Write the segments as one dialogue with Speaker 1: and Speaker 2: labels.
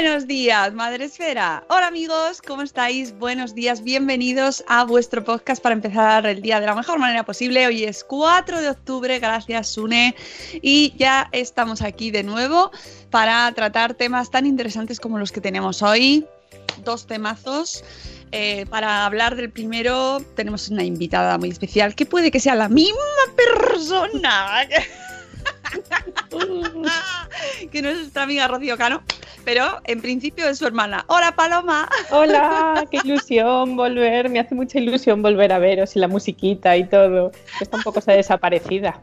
Speaker 1: Buenos días, Madre Esfera. Hola amigos, ¿cómo estáis? Buenos días, bienvenidos a vuestro podcast para empezar el día de la mejor manera posible. Hoy es 4 de octubre, gracias Sune, y ya estamos aquí de nuevo para tratar temas tan interesantes como los que tenemos hoy. Dos temazos. Eh, para hablar del primero tenemos una invitada muy especial que puede que sea la misma persona que no es nuestra amiga Rocío Cano, pero en principio es su hermana. Hola Paloma.
Speaker 2: Hola, qué ilusión volver, me hace mucha ilusión volver a veros y la musiquita y todo, que está un poco desaparecida.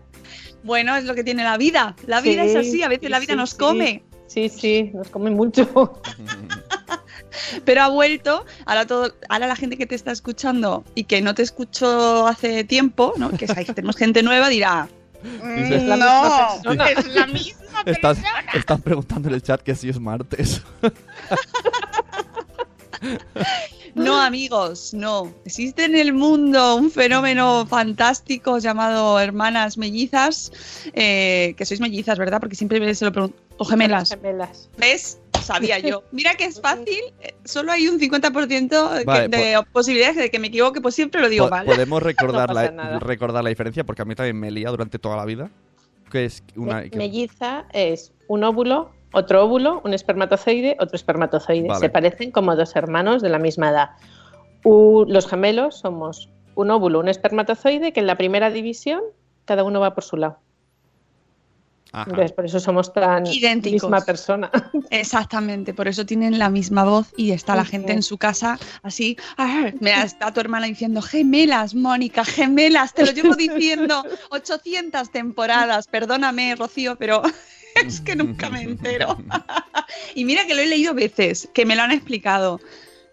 Speaker 1: Bueno, es lo que tiene la vida, la vida
Speaker 2: Sí,
Speaker 1: es así, a veces
Speaker 2: sí,
Speaker 1: la vida
Speaker 2: sí,
Speaker 1: nos
Speaker 2: sí.
Speaker 1: come.
Speaker 2: Sí, sí, nos come mucho.
Speaker 1: Pero ha vuelto, ahora, todo, ahora la gente que te está escuchando y que no te escuchó hace tiempo, ¿no? que hay- tenemos gente nueva, dirá,
Speaker 2: Es la
Speaker 1: no, es la misma
Speaker 3: estás,
Speaker 1: persona.
Speaker 3: están preguntando en el chat que si es martes.
Speaker 1: No, amigos, no. Existe en el mundo un fenómeno fantástico llamado hermanas mellizas, eh, que sois mellizas, ¿verdad? Porque siempre se lo pregunto. O gemelas.
Speaker 2: Gemelas.
Speaker 1: ¿Ves? Sabía yo. Mira que es fácil, eh, solo hay un 50% que-
Speaker 3: Vale,
Speaker 1: de posibilidades de que me equivoque, pues siempre lo digo
Speaker 3: Po-
Speaker 1: mal.
Speaker 3: Podemos recordar,
Speaker 2: No
Speaker 3: la,
Speaker 2: nada.
Speaker 3: recordar la diferencia porque a mí también me lía durante toda la vida. Que es una. Que-
Speaker 2: Melliza es un óvulo, otro óvulo, un espermatozoide, otro espermatozoide.
Speaker 3: Vale.
Speaker 2: Se parecen como dos hermanos de la misma edad. U- los gemelos somos un óvulo, un espermatozoide, que en la primera división cada uno va por su lado.
Speaker 3: Ajá.
Speaker 2: Entonces, por eso somos tan
Speaker 1: Idénticos.
Speaker 2: misma persona.
Speaker 1: Exactamente, por eso tienen la misma voz y está la gente en su casa así. Mira, está tu hermana diciendo gemelas, Mónica, gemelas, te lo llevo diciendo 800 temporadas. Perdóname, Rocío, pero es que nunca me entero. y mira que lo he leído veces, que me lo han explicado.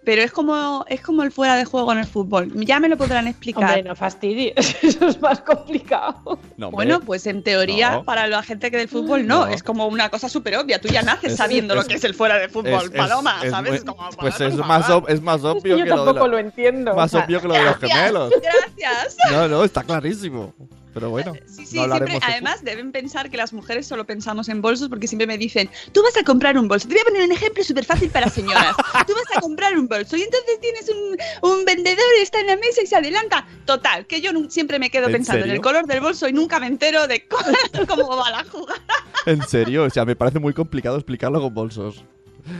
Speaker 1: Pero es como, es como el fuera de juego en el fútbol. Ya me lo podrán explicar.
Speaker 2: Hombre, no fastidies, eso es más complicado.
Speaker 3: No,
Speaker 1: Bueno, pues en teoría,
Speaker 3: No.
Speaker 1: para la gente que del fútbol no,
Speaker 3: No.
Speaker 1: es como una cosa súper obvia. Tú ya naces
Speaker 3: Es-
Speaker 1: sabiendo lo
Speaker 3: es-
Speaker 1: que es el fuera de fútbol,
Speaker 3: es-
Speaker 1: paloma,
Speaker 3: es
Speaker 1: ¿sabes?
Speaker 3: muy-
Speaker 1: Es como,
Speaker 3: pues
Speaker 1: paloma,
Speaker 3: es más, ob- es más
Speaker 2: Es que
Speaker 3: obvio
Speaker 2: yo
Speaker 3: que lo de
Speaker 2: tampoco
Speaker 3: la-
Speaker 2: lo entiendo.
Speaker 3: más
Speaker 2: o sea,
Speaker 3: obvio que lo de los gemelos.
Speaker 1: Gracias.
Speaker 3: No, no, está clarísimo. Pero bueno,
Speaker 1: Sí, sí,
Speaker 3: no
Speaker 1: siempre,
Speaker 3: de
Speaker 1: además deben pensar que las mujeres solo pensamos en bolsos porque siempre me dicen, tú vas a comprar un bolso. Te voy a poner un ejemplo súper fácil para señoras. Tú vas a comprar un bolso y entonces tienes un, un vendedor, está en la mesa y se adelanta. Total, que yo siempre me quedo
Speaker 3: ¿En
Speaker 1: pensando en
Speaker 3: serio?
Speaker 1: el color del bolso y nunca me entero de cómo, cómo va la jugada.
Speaker 3: En serio, o sea, me parece muy complicado explicarlo con bolsos.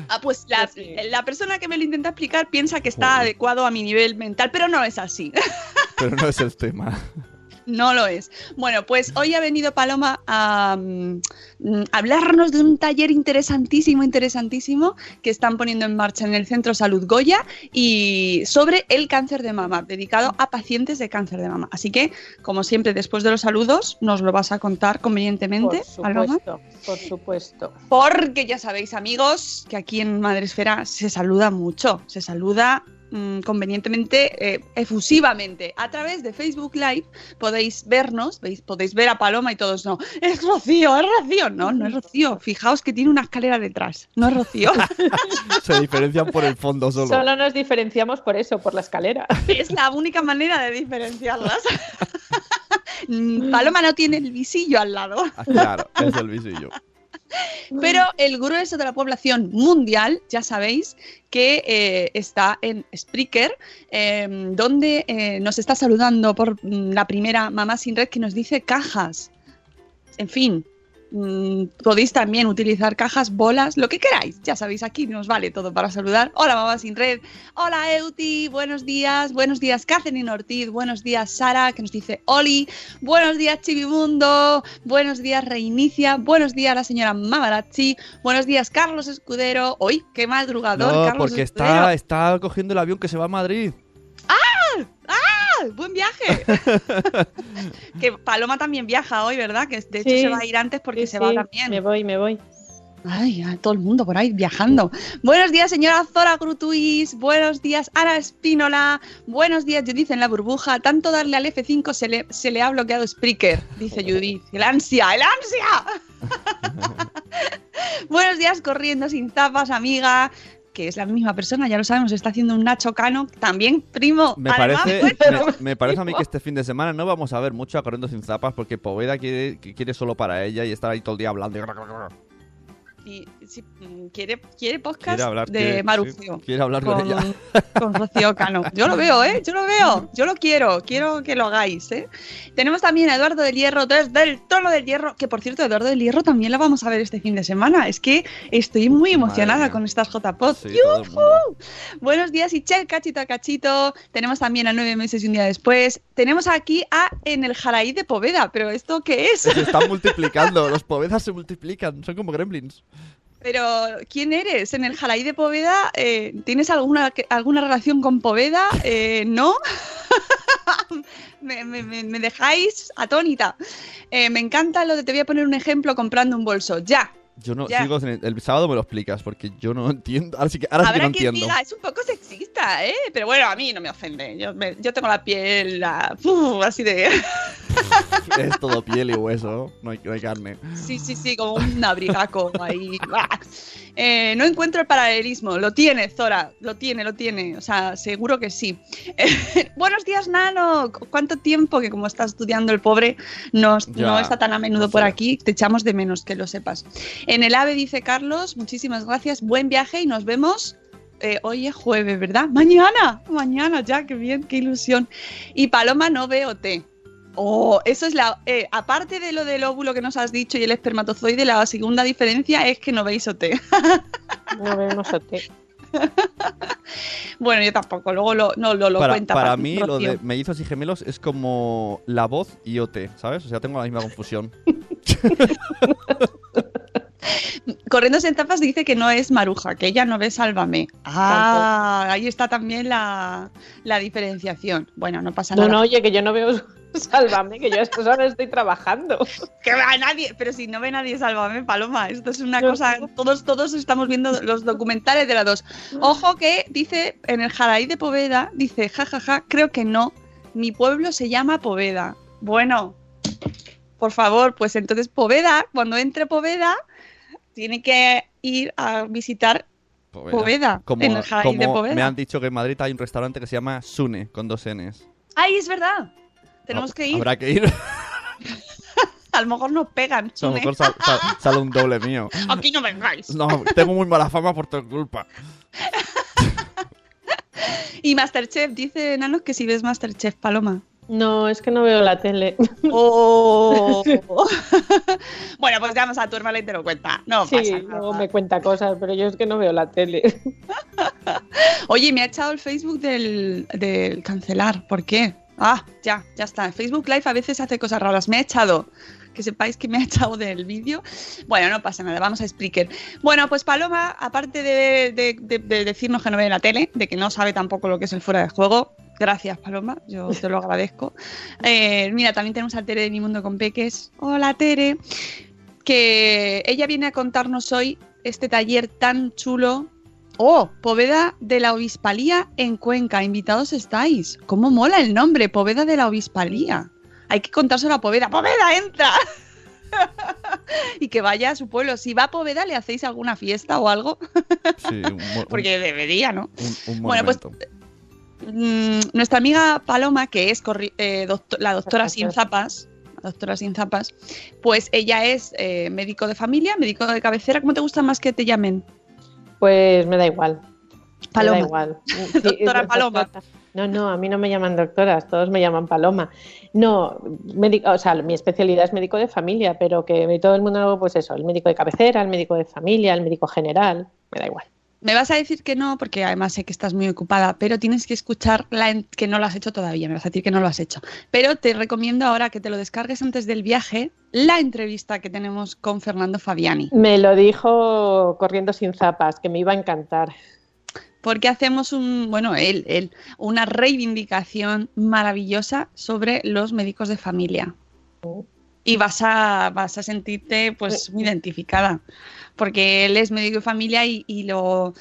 Speaker 1: Ah, pues la,
Speaker 2: Pues sí.
Speaker 1: la persona que me lo intenta explicar piensa que está
Speaker 3: Joder.
Speaker 1: adecuado a mi nivel mental, pero no es así.
Speaker 3: Pero no es el tema.
Speaker 1: No lo es. Bueno, pues hoy ha venido Paloma a mm, mm, hablarnos de un taller interesantísimo, interesantísimo que están poniendo en marcha en el Centro Salud Goya y sobre el cáncer de mama, dedicado a pacientes de cáncer de mama. Así que, como siempre, después de los saludos, nos lo vas a contar convenientemente,
Speaker 2: Por
Speaker 1: Paloma.
Speaker 2: supuesto, por supuesto.
Speaker 1: Porque ya sabéis, amigos, que aquí en Madresfera se saluda mucho, se saluda mm, convenientemente, eh, efusivamente. A través de Facebook Live podéis vernos, veis, podéis ver a Paloma y todos, no, es Rocío, es Rocío. No, no es Rocío. Fijaos que tiene una escalera detrás. No es Rocío.
Speaker 3: Se diferencian por el fondo solo.
Speaker 2: Solo nos diferenciamos por eso, por la escalera.
Speaker 1: es la única manera de diferenciarlas. Mm, Paloma no tiene el visillo al lado.
Speaker 3: Ah, claro, es el visillo.
Speaker 1: Pero el grueso de la población mundial, ya sabéis, que eh, está en Spreaker, eh, donde eh, nos está saludando por mm, la primera Mamá Sin Red que nos dice cajas. En fin, Mm, podéis también utilizar cajas, bolas, lo que queráis. Ya sabéis, aquí nos vale todo para saludar. Hola, mamá sin red. Hola, Euti. Buenos días. Buenos días, Catherine Ortiz. Buenos días, Sara, que nos dice Oli. Buenos días, Chivimundo. Buenos días, Reinicia. Buenos días, la señora Mamarazzi. Buenos días, Carlos Escudero. Hoy, qué madrugador,
Speaker 3: No,
Speaker 1: Carlos
Speaker 3: porque
Speaker 1: Escudero.
Speaker 3: está, está cogiendo el avión que se va a Madrid.
Speaker 1: ¡Buen viaje! que Paloma también viaja hoy, ¿verdad? Que de hecho
Speaker 2: Sí.
Speaker 1: se va a ir antes porque
Speaker 2: Sí,
Speaker 1: se
Speaker 2: sí,
Speaker 1: va también.
Speaker 2: Me voy, me voy.
Speaker 1: Ay, a todo el mundo por ahí viajando. Buenos días, señora Zora Grutuis. Buenos días, Ana Espínola. Buenos días, Judith en la burbuja. Tanto darle al F5 se le, se le ha bloqueado Spreaker, dice Judith. El ansia, el ansia. Buenos días, corriendo sin zapas, amiga. Que es la misma persona, ya lo sabemos, está haciendo un Nacho Cano, también primo.
Speaker 3: Me
Speaker 1: Además,
Speaker 3: parece, me, me parece a mí que este fin de semana no vamos a ver mucho a Corriendo Sin Zapas porque Poveda quiere, quiere solo para ella y estar ahí todo el día hablando.
Speaker 1: Sí, mm, quiere, quiere podcast
Speaker 3: Quiere
Speaker 1: de Marufio.
Speaker 3: sí, quiere hablar con ella.
Speaker 1: con Rocío Cano. Yo lo veo, ¿eh? Yo lo veo. Yo lo quiero. Quiero que lo hagáis, ¿eh? Tenemos también a Eduardo del Hierro desde el Trono del Hierro, que por cierto, Eduardo del Hierro también la vamos a ver este fin de semana. Es que estoy muy emocionada con estas JPod.
Speaker 3: Sí.
Speaker 1: Buenos días, Ichel, cachito a cachito. Tenemos también a nueve meses y un día después. Tenemos aquí a En el Jaraí de Poveda, pero ¿esto qué es?
Speaker 3: Se están multiplicando, los Povedas se multiplican, son como gremlins.
Speaker 1: Pero, ¿quién eres? En el Jaraí de Poveda, eh, ¿tienes alguna, alguna relación con Poveda? Eh, ¿No? me, me- me- me dejáis atónita. Eh, me encanta lo de te voy a poner un ejemplo comprando un bolso. Ya.
Speaker 3: Yo no sigo el, sábado me lo explicas porque yo no entiendo. Ahora sí que, ahora sí que
Speaker 1: Habrá
Speaker 3: no entiendo.
Speaker 1: diga, es un poco sexista, ¿eh? Pero bueno, a mí no me ofende. Yo, me- yo tengo la piel uf, así de...
Speaker 3: Es todo piel y hueso, no hay, no hay carne.
Speaker 1: Sí, sí, sí, como un abrigaco ahí. Eh, no encuentro el paralelismo. Lo tiene, Zora. Lo tiene, lo tiene. O sea, seguro que sí. buenos días, Nano. ¿Cu- ¿Cuánto tiempo que como está estudiando el pobre no,
Speaker 3: Ya,
Speaker 1: no está tan a menudo
Speaker 3: no
Speaker 1: por aquí? Te echamos de menos, que lo sepas. En el AVE dice Carlos, muchísimas gracias. Buen viaje y nos vemos. eh, hoy es jueves, ¿verdad? Mañana, mañana ya, qué bien, qué ilusión. Y Paloma no veo té. Oh, eso es la. eh, aparte de lo del óvulo que nos has dicho y el espermatozoide, la segunda diferencia es que no veis OT.
Speaker 2: No vemos OT.
Speaker 1: bueno, yo tampoco, luego lo, no lo, lo
Speaker 3: para
Speaker 1: cuenta.
Speaker 3: para
Speaker 1: Pa-
Speaker 3: mí, lo de mellizos y gemelos es como la voz y OT, ¿sabes? O sea, tengo la misma confusión.
Speaker 1: Corriendo en tapas dice que no es Maruja, que ella no ve Sálvame. Ah, ahí está también la, la diferenciación. Bueno, no pasa
Speaker 2: No,
Speaker 1: nada.
Speaker 2: no, oye, que yo no veo Sálvame, que yo a estas horas estoy trabajando.
Speaker 1: Que va nadie, pero si no ve nadie, sálvame, Paloma. Esto es una
Speaker 2: No,
Speaker 1: cosa. Todos, todos estamos viendo los documentales de la dos. Ojo que dice en el Jaraí de Poveda, dice, jajaja, creo que no. Mi pueblo se llama Poveda. Bueno, por favor, pues entonces Poveda, cuando entre Poveda, tiene que ir a visitar Poveda,
Speaker 3: Como,
Speaker 1: en el Jaraí de Poveda.
Speaker 3: me han dicho que en Madrid hay un restaurante que se llama Sune, con dos Ns.
Speaker 1: ¡Ay, es verdad! Tenemos
Speaker 3: No,
Speaker 1: que ir.
Speaker 3: Habrá que ir.
Speaker 1: A lo mejor nos pegan.
Speaker 3: A lo mejor sal- sal- sale un doble mío.
Speaker 1: Aquí no vengáis.
Speaker 3: No, tengo muy mala fama por tu culpa.
Speaker 1: Y Masterchef, dice Nano que si ves Masterchef, Paloma.
Speaker 2: No, es que no veo la tele.
Speaker 1: Oh. bueno, pues llamas a tu hermana y te lo cuenta. No
Speaker 2: Sí,
Speaker 1: pasa
Speaker 2: luego me cuenta cosas, pero yo es que no veo la tele.
Speaker 1: Oye, me ha echado el Facebook del, del cancelar. ¿Por qué? Ah, ya, ya está. Facebook Live a veces hace cosas raras. Me ha echado. Que sepáis que me ha echado del vídeo. Bueno, no pasa nada, vamos a explicar. Bueno, pues Paloma, aparte de, de- de- de decirnos que no ve la tele, de que no sabe tampoco lo que es el fuera de juego, gracias Paloma, yo te lo agradezco. Eh, mira, también tenemos a Tere de Mi Mundo con Peques. Hola Tere. Que ella viene a contarnos hoy este taller tan chulo Oh, Poveda de la Obispalía en Cuenca. Invitados estáis. ¿Cómo mola el nombre? Poveda de la Obispalía. Hay que contárselo a Poveda. ¡Poveda, entra! y que vaya a su pueblo. Si va a Poveda, ¿le hacéis alguna fiesta o algo?
Speaker 3: Sí, un,
Speaker 1: Porque debería, ¿no?
Speaker 3: un, un
Speaker 1: Bueno, pues. Mm, nuestra amiga Paloma, que es corri- eh, la doctora sin zapas, la doctora sin zapas, pues ella es eh, médico de familia, médico de cabecera. ¿Cómo te gusta más que te llamen?
Speaker 2: Pues me da igual.
Speaker 1: Paloma.
Speaker 2: Me da igual.
Speaker 1: Doctora Paloma.
Speaker 2: No, no, a mí no me llaman doctoras, todos me llaman Paloma. No, médico, o sea, mi especialidad es médico de familia, pero que todo el mundo, pues eso, el médico de cabecera, el médico de familia, el médico general, me da igual.
Speaker 1: Me vas a decir que no, porque además sé que estás muy ocupada, pero tienes que escuchar la que no lo has hecho todavía. Me vas a decir que no lo has hecho. Pero te recomiendo ahora que te lo descargues antes del viaje, la entrevista que tenemos con Fernando Fabiani.
Speaker 2: Me lo dijo corriendo sin zapas, que me iba a encantar.
Speaker 1: Porque hacemos un, bueno, él, él, una reivindicación maravillosa sobre los médicos de familia. Y vas a, vas a sentirte pues muy identificada. Porque él es médico de familia y, y lo,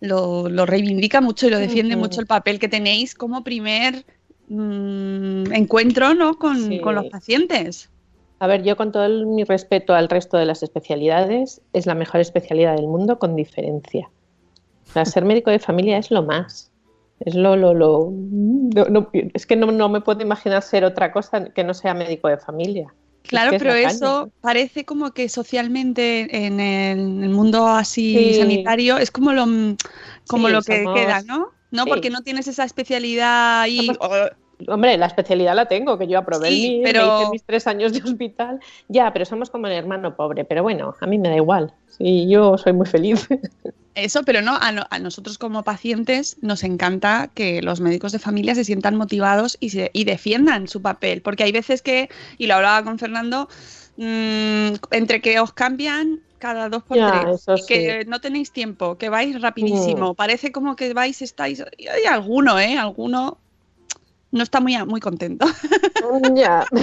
Speaker 1: lo, lo reivindica mucho y lo defiende mucho el papel que tenéis como primer mm, encuentro ¿no? con,
Speaker 2: Sí.
Speaker 1: con los pacientes.
Speaker 2: A ver, yo con todo el- mi respeto al resto de las especialidades, es la mejor especialidad del mundo con diferencia. Ser médico de familia es lo más. Es lo, lo, lo... no- no- es que no, no me puedo imaginar ser otra cosa que no sea médico de familia.
Speaker 1: Claro,
Speaker 2: que
Speaker 1: pero eso parece como que socialmente en el, mundo así
Speaker 2: Sí.
Speaker 1: sanitario es como lo, como
Speaker 2: Sí,
Speaker 1: lo que
Speaker 2: somos-
Speaker 1: queda, ¿no? No,
Speaker 2: sí.
Speaker 1: porque no tienes esa especialidad ahí.
Speaker 2: Somos- Hombre, la especialidad la tengo, que yo aprobé
Speaker 1: Sí, pero-
Speaker 2: me hice mis tres años de hospital. Ya, pero somos como el hermano pobre. Pero bueno, a mí me da igual. Sí, yo soy muy feliz.
Speaker 1: Eso, pero no a, no- a nosotros como pacientes nos encanta que los médicos de familia se sientan motivados y, se, y defiendan su papel, porque hay veces que, y lo hablaba con Fernando, mm, entre que os cambian cada dos por
Speaker 2: Ya,
Speaker 1: tres, y que no tenéis tiempo, que vais rapidísimo,
Speaker 2: Mm.
Speaker 1: parece como que vais, estáis, y hay alguno, ¿eh? Alguno no está muy, muy contento,
Speaker 2: ya.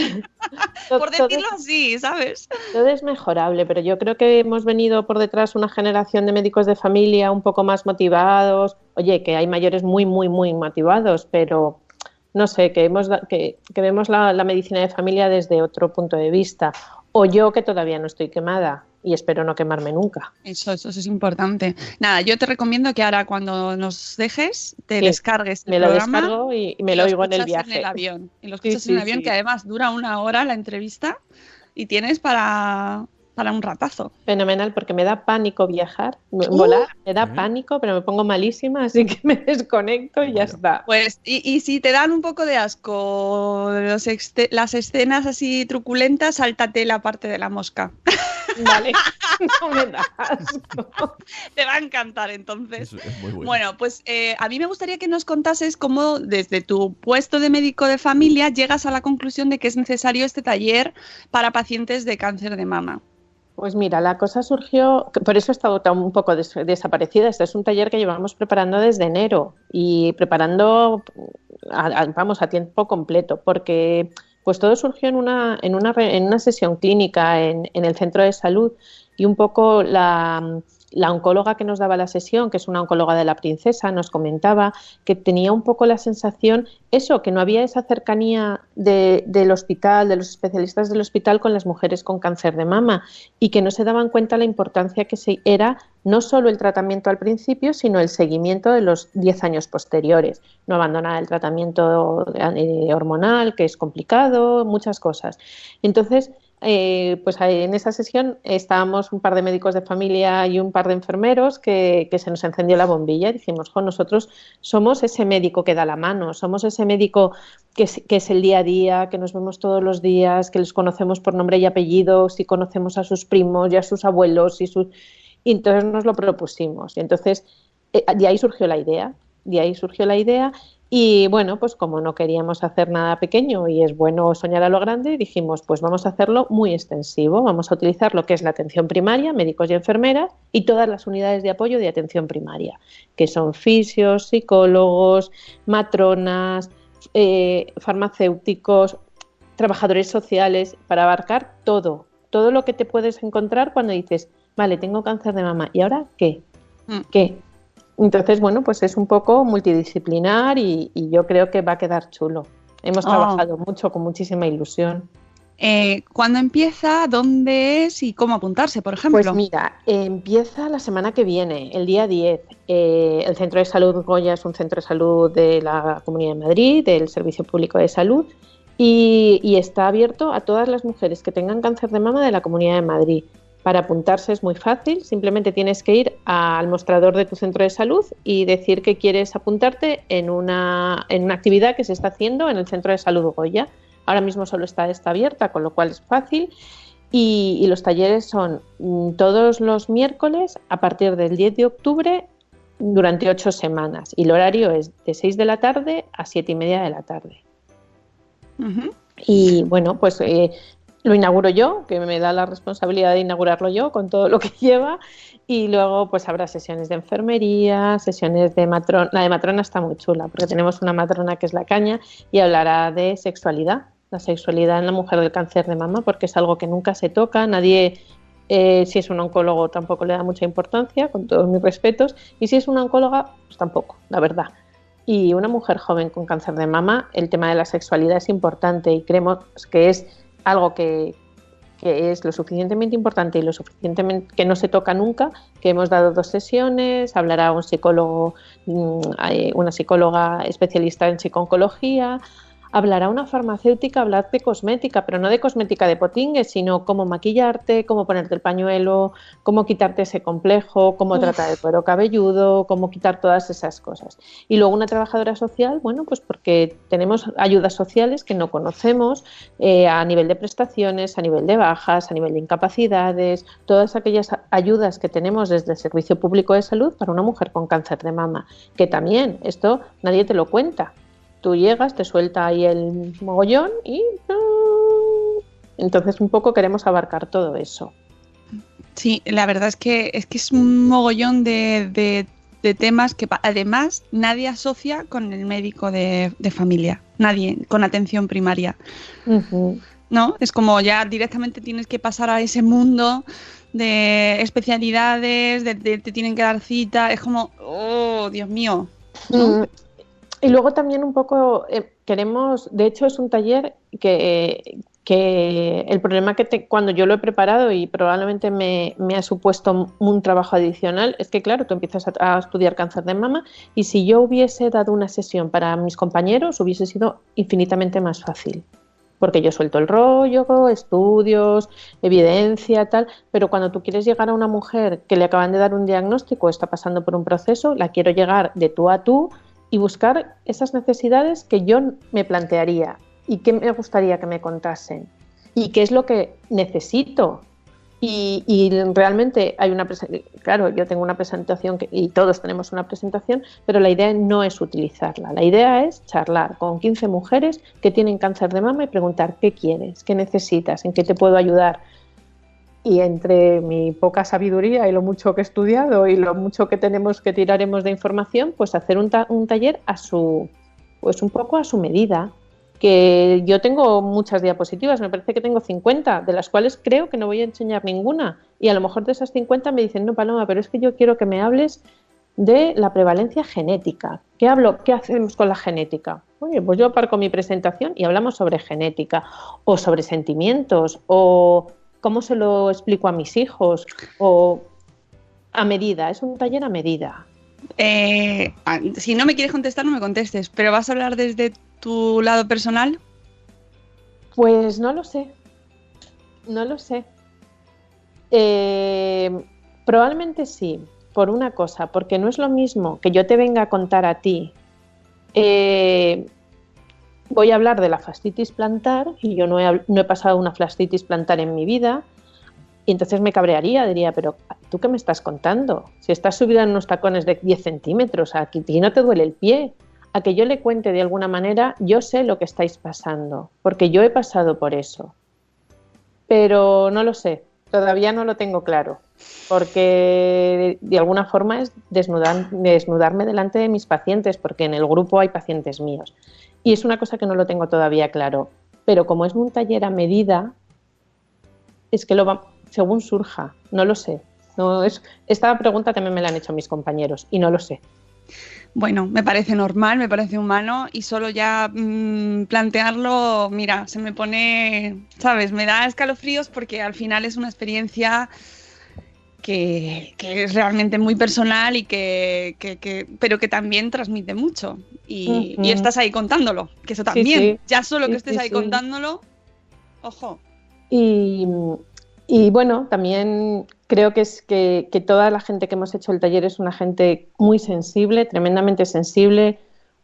Speaker 2: To-
Speaker 1: por
Speaker 2: todo-
Speaker 1: decirlo así, ¿sabes?
Speaker 2: Todo es mejorable, pero yo creo que hemos venido por detrás una generación de médicos de familia un poco más motivados. Oye, que hay mayores muy, muy, muy motivados, pero no sé, que, hemos, que, que vemos la, la medicina de familia desde otro punto de vista. O yo que todavía no estoy quemada y espero no quemarme nunca.
Speaker 1: Eso, eso, eso es importante. Nada, yo te recomiendo que ahora cuando nos dejes te
Speaker 2: Sí,
Speaker 1: descargues el
Speaker 2: Me lo
Speaker 1: programa
Speaker 2: descargo y, y me lo oigo en el viaje.
Speaker 1: En el avión. Y lo
Speaker 2: Sí,
Speaker 1: escuchas en el
Speaker 2: sí,
Speaker 1: avión,
Speaker 2: sí.
Speaker 1: que además dura una hora la entrevista y tienes para, para un ratazo.
Speaker 2: Fenomenal, porque me da pánico viajar,
Speaker 1: Uh.
Speaker 2: volar, me da pánico, pero me pongo malísima, así que me desconecto y ya está.
Speaker 1: Pues, y, y si te dan un poco de asco los las escenas así truculentas, sáltate la parte de la mosca.
Speaker 2: Vale, no me da asco.
Speaker 1: te va a encantar entonces.
Speaker 3: Es, es muy bueno.
Speaker 1: Bueno, pues eh, a mí me gustaría que nos contases cómo desde tu puesto de médico de familia llegas a la conclusión de que es necesario este taller para pacientes de cáncer de mama.
Speaker 2: Pues mira, la cosa surgió, por eso he estado tan un poco des- desaparecida. Este es un taller que llevamos preparando desde enero y preparando, a- vamos, a tiempo completo, porque pues todo surgió en una, en una, en una sesión clínica en el centro de salud y un poco la, la oncóloga que nos daba la sesión, que es una oncóloga de la princesa, nos comentaba que tenía un poco la sensación, eso, que no había esa cercanía de- del hospital, de los especialistas del hospital con las mujeres con cáncer de mama y que no se daban cuenta la importancia que se, era no solo el tratamiento al principio, sino el seguimiento de los 10 años posteriores. No abandonar el tratamiento eh, hormonal, que es complicado, muchas cosas. Entonces, eh, pues en esa sesión estábamos un par de médicos de familia y un par de enfermeros que, que se nos encendió la bombilla y dijimos, nosotros somos ese médico que da la mano, somos ese médico que es, que es el día a día, que nos vemos todos los días, que les conocemos por nombre y apellido, si conocemos a sus primos y a sus abuelos y sus... Y entonces nos lo propusimos. Y entonces eh, de ahí surgió la idea, de ahí surgió la idea y bueno, pues como no queríamos hacer nada pequeño y es bueno soñar a lo grande, dijimos, pues vamos a hacerlo muy extensivo, vamos a utilizar lo que es la atención primaria, médicos y enfermeras y todas las unidades de apoyo de atención primaria, que son fisios, psicólogos, matronas, eh, farmacéuticos, trabajadores sociales, para abarcar todo, todo lo que te puedes encontrar cuando dices, vale, tengo cáncer de mama, ¿y ahora qué?
Speaker 1: Mm.
Speaker 2: ¿Qué? Entonces, bueno, pues es un poco multidisciplinar y, y yo creo que va a quedar chulo. Hemos
Speaker 1: Oh.
Speaker 2: trabajado mucho, con muchísima ilusión.
Speaker 1: Eh, ¿Cuándo empieza? ¿Dónde es? ¿Y cómo apuntarse, por ejemplo?
Speaker 2: Pues mira, eh, empieza la semana que viene, el día 10. Eh, el Centro de Salud Goya es un centro de salud de la Comunidad de Madrid, del Servicio Público de Salud, y, y está abierto a todas las mujeres que tengan cáncer de mama de la Comunidad de Madrid. Para apuntarse es muy fácil, simplemente tienes que ir al mostrador de tu centro de salud y decir que quieres apuntarte en una, en una actividad que se está haciendo en el centro de salud Goya. Ahora mismo solo está esta abierta, con lo cual es fácil. Y, y los talleres son mm, todos los miércoles a partir del 10 de octubre durante ocho semanas. Y el horario es de 6 de la tarde a siete y media de la tarde. Y bueno, pues eh, lo inauguro yo, que me da la responsabilidad de inaugurarlo yo con todo lo que lleva. Y luego pues habrá sesiones de enfermería, sesiones de matrona. La de matrona está muy chula, porque tenemos una matrona que es la caña y hablará de sexualidad, la sexualidad en la mujer del cáncer de mama, porque es algo que nunca se toca, nadie... eh, si es un oncólogo tampoco le da mucha importancia, con todos mis respetos, y si es una oncóloga, pues tampoco, la verdad. Y una mujer joven con cáncer de mama, el tema de la sexualidad es importante y creemos que es algo que, que es lo suficientemente importante y lo suficientemente que no se toca nunca, que hemos dado dos sesiones, hablará un psicólogo, mm, una psicóloga especialista en psicooncología, hablará una farmacéutica, hablar de cosmética, pero no de cosmética de potingue, sino cómo maquillarte, cómo ponerte el pañuelo, cómo quitarte ese complejo, cómo
Speaker 1: Uf.
Speaker 2: tratar el cuero cabelludo, cómo quitar todas esas cosas. Y luego una trabajadora social, bueno, pues porque tenemos ayudas sociales que no conocemos eh, a nivel de prestaciones, a nivel de bajas, a nivel de incapacidades, todas aquellas ayudas que tenemos desde el Servicio Público de Salud para una mujer con cáncer de mama, que también esto nadie te lo cuenta. Tú llegas, te suelta ahí el mogollón y entonces un poco queremos abarcar todo eso.
Speaker 1: Sí, la verdad es que es que es un mogollón de, de- de temas que además nadie asocia con el médico de, de familia, nadie con atención primaria. ¿No? Es como ya directamente tienes que pasar a ese mundo de especialidades, de, te tienen que dar cita, es como, oh, Dios mío. ¿no?
Speaker 2: Y luego también un poco eh, queremos, de hecho es un taller que, que el problema que te- cuando yo lo he preparado y probablemente me, me ha supuesto un trabajo adicional es que claro, tú empiezas a, a estudiar cáncer de mama y si yo hubiese dado una sesión para mis compañeros hubiese sido infinitamente más fácil. Porque yo suelto el rollo, estudios, evidencia, tal, pero cuando tú quieres llegar a una mujer que le acaban de dar un diagnóstico, está pasando por un proceso, la quiero llegar de tú a tú y buscar esas necesidades que yo me plantearía y que me gustaría que me contasen y qué es lo que necesito. Y, y realmente hay una claro, yo tengo una presentación y todos tenemos una presentación, pero la idea no es utilizarla. La idea es charlar con 15 mujeres que tienen cáncer de mama y preguntar qué quieres, qué necesitas, en qué te puedo ayudar. Y entre mi poca sabiduría y lo mucho que he estudiado y lo mucho que tenemos que tiraremos de información, pues hacer un, ta- un taller a su, pues un poco a su medida. Que yo tengo muchas diapositivas, me parece que tengo 50, de las cuales creo que no voy a enseñar ninguna. Y a lo mejor de esas 50 me dicen, no, Paloma, pero es que yo quiero que me hables de la prevalencia genética. ¿Qué hablo? ¿Qué hacemos con la genética? Oye, pues yo aparco mi presentación y hablamos sobre genética, o sobre sentimientos, o cómo se lo explico a mis hijos, o a medida. Es un taller a medida.
Speaker 1: Eh, si no me quieres contestar, no me contestes, pero vas a hablar desde tu lado personal.
Speaker 2: Pues no lo sé. No lo sé. Eh, probablemente sí, por una cosa, porque no es lo mismo que yo te venga a contar a ti. eh, voy a hablar de la fascitis plantar y yo no he, no he pasado una fascitis plantar en mi vida. Y entonces me cabrearía, diría, pero ¿tú qué me estás contando? Si estás subida en unos tacones de 10 centímetros, a no te duele el pie, a que yo le cuente de alguna manera, yo sé lo que estáis pasando, porque yo he pasado por eso. Pero no lo sé, todavía no lo tengo claro, porque de alguna forma es desnudar- desnudarme delante de mis pacientes, porque en el grupo hay pacientes míos. Y es una cosa que no lo tengo todavía claro. Pero como es un taller a medida, es que lo va, según surja, no lo sé. No, es, esta pregunta también me la han hecho mis compañeros y no lo sé.
Speaker 1: Bueno, me parece normal, me parece humano y solo ya mm, plantearlo, mira, se me pone, ¿sabes? Me da escalofríos porque al final es una experiencia que, que es realmente muy personal y que, que- que- pero que también transmite mucho. Y, estás ahí contándolo, que eso también,
Speaker 2: sí.
Speaker 1: ya solo que estés
Speaker 2: sí,
Speaker 1: ahí contándolo, ojo.
Speaker 2: Y, y bueno, también creo que es que, que, toda la gente que hemos hecho el taller es una gente muy sensible, tremendamente sensible,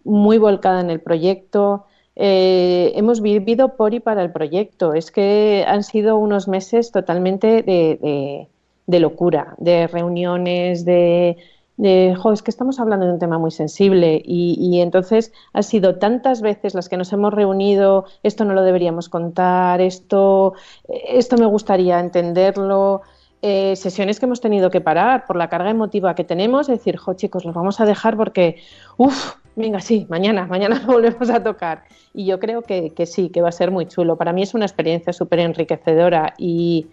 Speaker 2: muy volcada en el proyecto. Eh, hemos vivido por y para el proyecto. Es que han sido unos meses totalmente de, de, locura, de reuniones, de, de es que estamos hablando de un tema muy sensible y, entonces ha sido tantas veces las que nos hemos reunido, esto no lo deberíamos contar, esto, esto me gustaría entenderlo. Eh, sesiones que hemos tenido que parar por la carga emotiva que tenemos, decir, jo, chicos, los vamos a dejar porque, uff, venga, sí, mañana, mañana volvemos a tocar. Y yo creo que, que, sí, que va a ser muy chulo. Para mí es una experiencia súper enriquecedora y,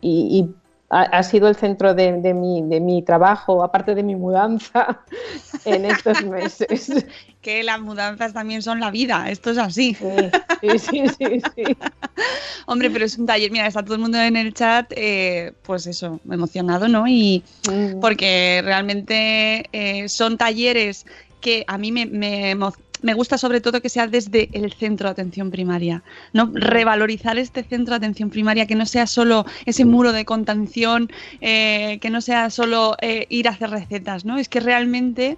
Speaker 2: y ha, sido el centro de, de, mi, de, mi, trabajo, aparte de mi mudanza en estos meses.
Speaker 1: que las mudanzas también son la vida, esto es así.
Speaker 2: Sí, sí, sí, sí.
Speaker 1: Hombre, pero es un taller, mira, está todo el mundo en el chat, eh, pues eso, emocionado, ¿no? Y mm. porque realmente eh, son talleres que a mí me, me, me gusta sobre todo que sea desde el centro de atención primaria, ¿no? Revalorizar este centro de atención primaria, que no sea solo ese muro de contención, eh, que no sea solo eh, ir a hacer recetas, ¿no? Es que realmente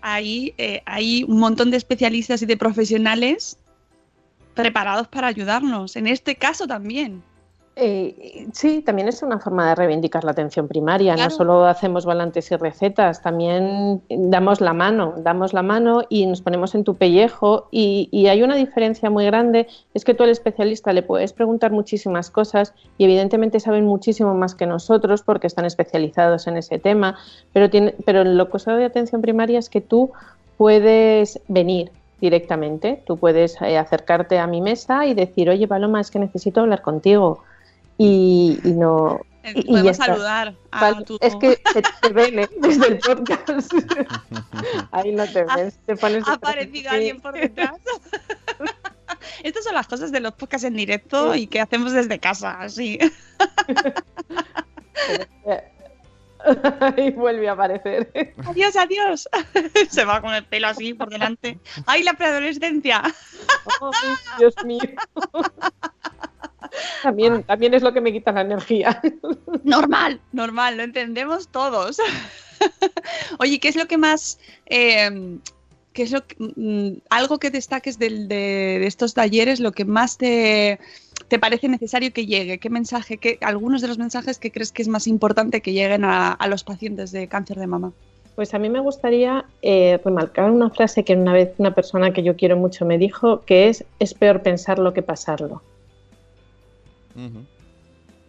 Speaker 1: ahí eh, hay un montón de especialistas y de profesionales preparados para ayudarnos, en este caso también.
Speaker 2: Eh, sí, también es una forma de reivindicar la atención primaria. No solo hacemos volantes y recetas, también damos la mano, damos la mano y nos ponemos en tu pellejo. Y, y, hay una diferencia muy grande, es que tú al especialista le puedes preguntar muchísimas cosas y evidentemente saben muchísimo más que nosotros porque están especializados en ese tema. Pero, tiene, pero lo que de atención primaria es que tú puedes venir directamente, tú puedes eh, acercarte a mi mesa y decir, oye Paloma, es que necesito hablar contigo y, y no.
Speaker 1: Eh, y, Podemos saludar a tu...
Speaker 2: Es que te, te ven ¿eh? desde el podcast. Ahí no te ves. Te
Speaker 1: pones ha aparecido alguien por detrás. Estas son las cosas de los podcasts en directo y que hacemos desde casa, así.
Speaker 2: y vuelve a aparecer.
Speaker 1: Adiós, adiós. Se va con el pelo así por delante. ¡Ay, la preadolescencia!
Speaker 2: Oh, Dios mío. También, también es lo que me quita la energía.
Speaker 1: Normal, normal, lo entendemos todos. Oye, ¿qué es lo que más... Eh, ¿Qué es lo mm, algo que destaques de, de, estos talleres, lo que más te, te, parece necesario que llegue? ¿Qué mensaje, qué, algunos de los mensajes que crees que es más importante que lleguen a, a los pacientes de cáncer de mama?
Speaker 2: Pues a mí me gustaría eh, remarcar una frase que una vez una persona que yo quiero mucho me dijo, que es, es peor pensarlo que pasarlo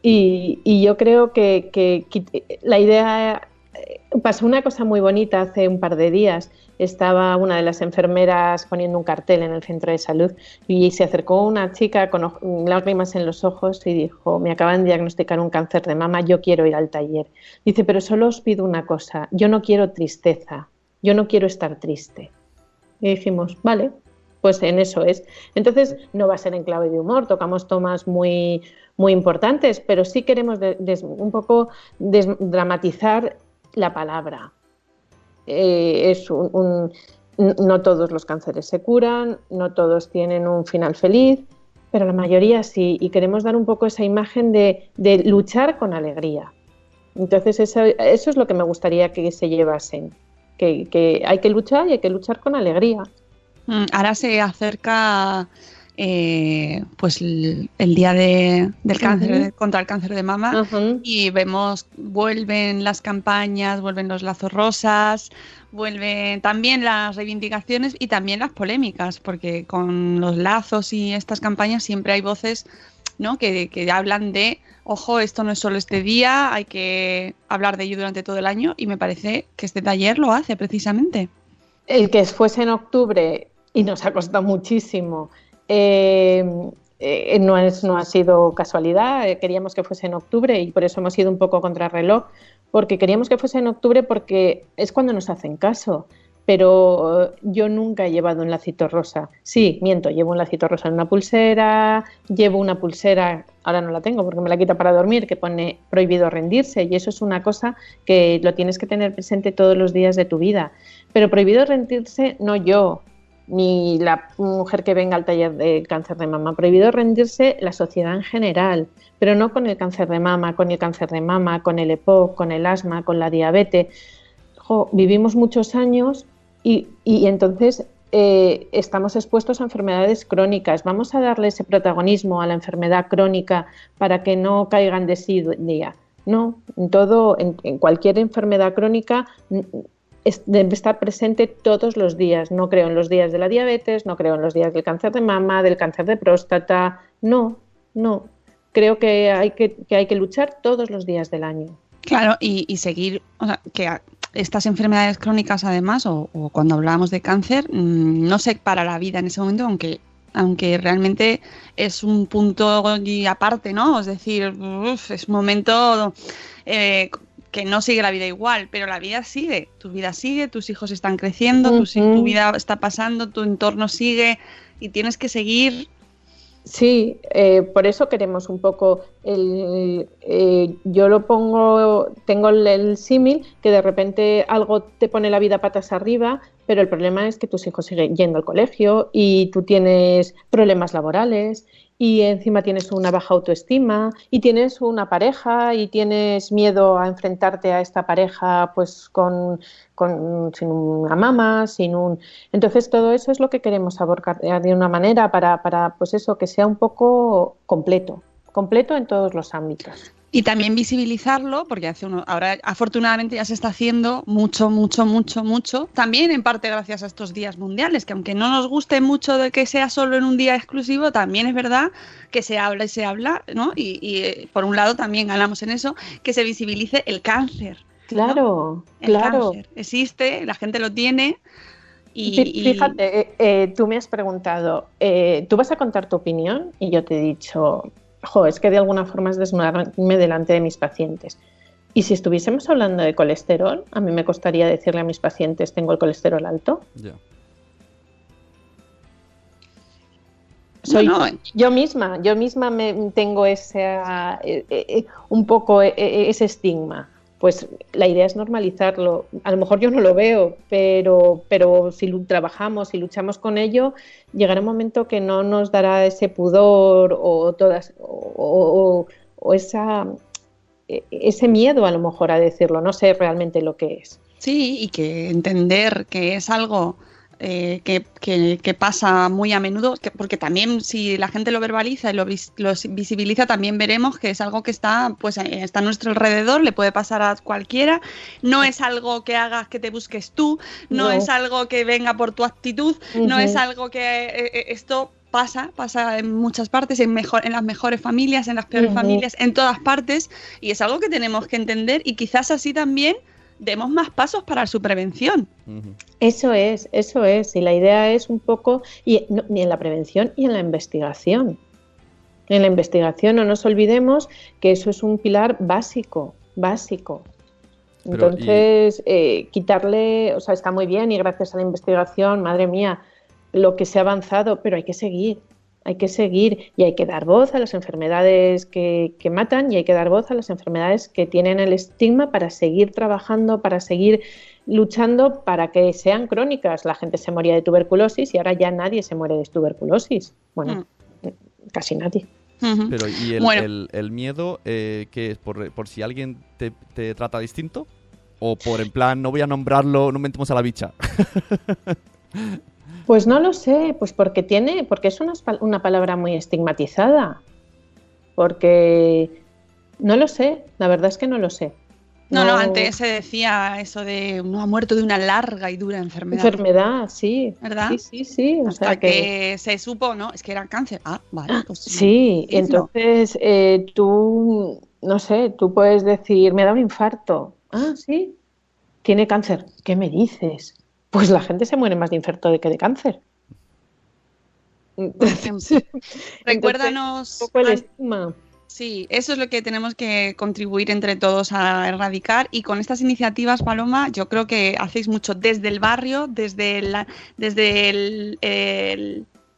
Speaker 2: y, yo creo que, que, que, la idea eh, pasó una cosa muy bonita hace un par de días. Estaba una de las enfermeras poniendo un cartel en el centro de salud y se acercó una chica con lágrimas en los ojos y dijo, me acaban de diagnosticar un cáncer de mama, yo quiero ir al taller. Dice, pero solo os pido una cosa, yo no quiero tristeza, yo no quiero estar triste. Y dijimos, vale, pues en eso es. Entonces, no va a ser en clave de humor, tocamos tomas muy, muy importantes, pero sí queremos de, un poco dramatizar la palabra. Eh, es un, no todos los cánceres se curan, no todos tienen un final feliz, pero la mayoría sí, y queremos dar un poco esa imagen de, luchar con alegría. Entonces, eso, eso, es lo que me gustaría que se llevasen, que hay que luchar y hay que luchar con alegría.
Speaker 1: Mm, ahora se acerca eh, pues el, el, día de, del cáncer uh -huh. contra el cáncer de mama uh -huh. y vemos vuelven las campañas, vuelven los lazos rosas, vuelven también las reivindicaciones y también las polémicas, porque con los lazos y estas campañas siempre hay voces ¿no? que, que hablan de ojo, esto no es solo este día, hay que hablar de ello durante todo el año y me parece que este taller lo hace precisamente.
Speaker 2: El que fuese en octubre y nos ha costado muchísimo. Eh, eh, no, es, no ha sido casualidad, eh, queríamos que fuese en octubre y por eso hemos ido un poco contrarreloj, porque queríamos que fuese en octubre porque es cuando nos hacen caso. Pero yo nunca he llevado un lacito rosa. Sí, miento, llevo un lacito rosa en una pulsera, llevo una pulsera, ahora no la tengo porque me la quita para dormir, que pone prohibido rendirse y eso es una cosa que lo tienes que tener presente todos los días de tu vida. Pero prohibido rendirse no yo, ni la mujer que venga al taller de cáncer de mama. Prohibido rendirse la sociedad en general, pero no con el cáncer de mama, con el cáncer de mama, con el EPOC, con el asma, con la diabetes. vivimos muchos años y, entonces eh, estamos expuestos a enfermedades crónicas. Vamos a darle ese protagonismo a la enfermedad crónica para que no caigan de sí día. No, en todo, en cualquier enfermedad crónica debe estar presente todos los días. No creo en los días de la diabetes, no creo en los días del cáncer de mama, del cáncer de próstata. No, no. Creo que hay que, hay que luchar todos los días del año.
Speaker 1: Claro, y, seguir, o sea, que estas enfermedades crónicas además, o, cuando hablábamos de cáncer, mm, no se para la vida en ese momento, aunque aunque realmente es un punto aparte, ¿no? Es decir, es un momento eh, que no sigue la vida igual, pero la vida sigue, tu vida sigue, tus hijos están creciendo, tu, vida está pasando, tu entorno sigue y tienes que seguir.
Speaker 2: Sí, eh, por eso queremos un poco el, eh, yo lo pongo, tengo el, símil que de repente algo te pone la vida patas arriba, pero el problema es que tus hijos siguen yendo al colegio y tú tienes problemas laborales y encima tienes una baja autoestima y tienes una pareja y tienes miedo a enfrentarte a esta pareja pues con, sin una mamá, sin un entonces todo eso es lo que queremos abordar de una manera para, para pues eso que sea un poco completo, completo en todos los ámbitos.
Speaker 1: Y también visibilizarlo, porque hace uno, ahora afortunadamente ya se está haciendo mucho, mucho, mucho, mucho. También en parte gracias a estos días mundiales, que aunque no nos guste mucho de que sea solo en un día exclusivo, también es verdad que se habla y se habla, ¿no? Y, eh, por un lado también ganamos en eso, que se visibilice el cáncer.
Speaker 2: Claro, claro.
Speaker 1: existe, la gente lo tiene.
Speaker 2: Y, Fíjate, eh, eh, tú me has preguntado, ¿tú vas a contar tu opinión? Y yo te he dicho, es que de alguna forma es desnudarme delante de mis pacientes. Y si estuviésemos hablando de colesterol, a mí me costaría decirle a mis pacientes, tengo el colesterol alto. Soy yo misma, yo misma me tengo ese, eh, eh, un poco eh, ese estigma pues la idea es normalizarlo. A lo mejor yo no lo veo, pero, pero si trabajamos y luchamos con ello, llegará un momento que no nos dará ese pudor o todas o, esa e, ese miedo a lo mejor a decirlo. No sé realmente lo que es.
Speaker 1: Sí, y que entender que es algo eh, que, pasa muy a menudo, porque también si la gente lo verbaliza y lo, visibiliza, también veremos que es algo que está, pues, eh, está a nuestro alrededor, le puede pasar a cualquiera, no es algo que hagas que te busques tú, no, es algo que venga por tu actitud, no es algo que eh, esto pasa, pasa en muchas partes, en, mejor, en las mejores familias, en las peores familias, en todas partes, y es algo que tenemos que entender y quizás así también demos más pasos para su prevención.
Speaker 2: Eso es, eso es. Y la idea es un poco, y en la prevención y en la investigación. En la investigación no nos olvidemos que eso es un pilar básico, básico. Entonces, eh, quitarle, o sea, está muy bien y gracias a la investigación, madre mía, lo que se ha avanzado, pero hay que seguir, hay que seguir y hay que dar voz a las enfermedades que, matan y hay que dar voz a las enfermedades que tienen el estigma para seguir trabajando, para seguir luchando para que sean crónicas. La gente se moría de tuberculosis y ahora ya nadie se muere de tuberculosis. Bueno, mm. casi nadie.
Speaker 3: Pero, ¿y el, miedo eh, que es por, por, si alguien te, te, trata distinto? ¿O por en plan, no voy a nombrarlo, no mentemos a la bicha?
Speaker 2: Pues no lo sé, pues porque tiene, porque es una, una palabra muy estigmatizada. Porque no lo sé, la verdad es que no lo sé.
Speaker 1: No, no, antes se decía eso de no ha muerto de una larga y dura enfermedad.
Speaker 2: Enfermedad, sí.
Speaker 1: ¿Verdad?
Speaker 2: Sí, sí, sí.
Speaker 1: O sea que... se supo, ¿no? Es que era cáncer. Ah, vale. Pues
Speaker 2: sí, entonces eh, tú, no sé, tú puedes decir, me da un infarto. Ah, sí. Tiene cáncer. ¿Qué me dices? Pues la gente se muere más de infarto que de cáncer.
Speaker 1: Recuérdanos. Sí, eso es lo que tenemos que contribuir entre todos a erradicar y con estas iniciativas, Paloma, yo creo que hacéis mucho desde el barrio, desde, la, desde el,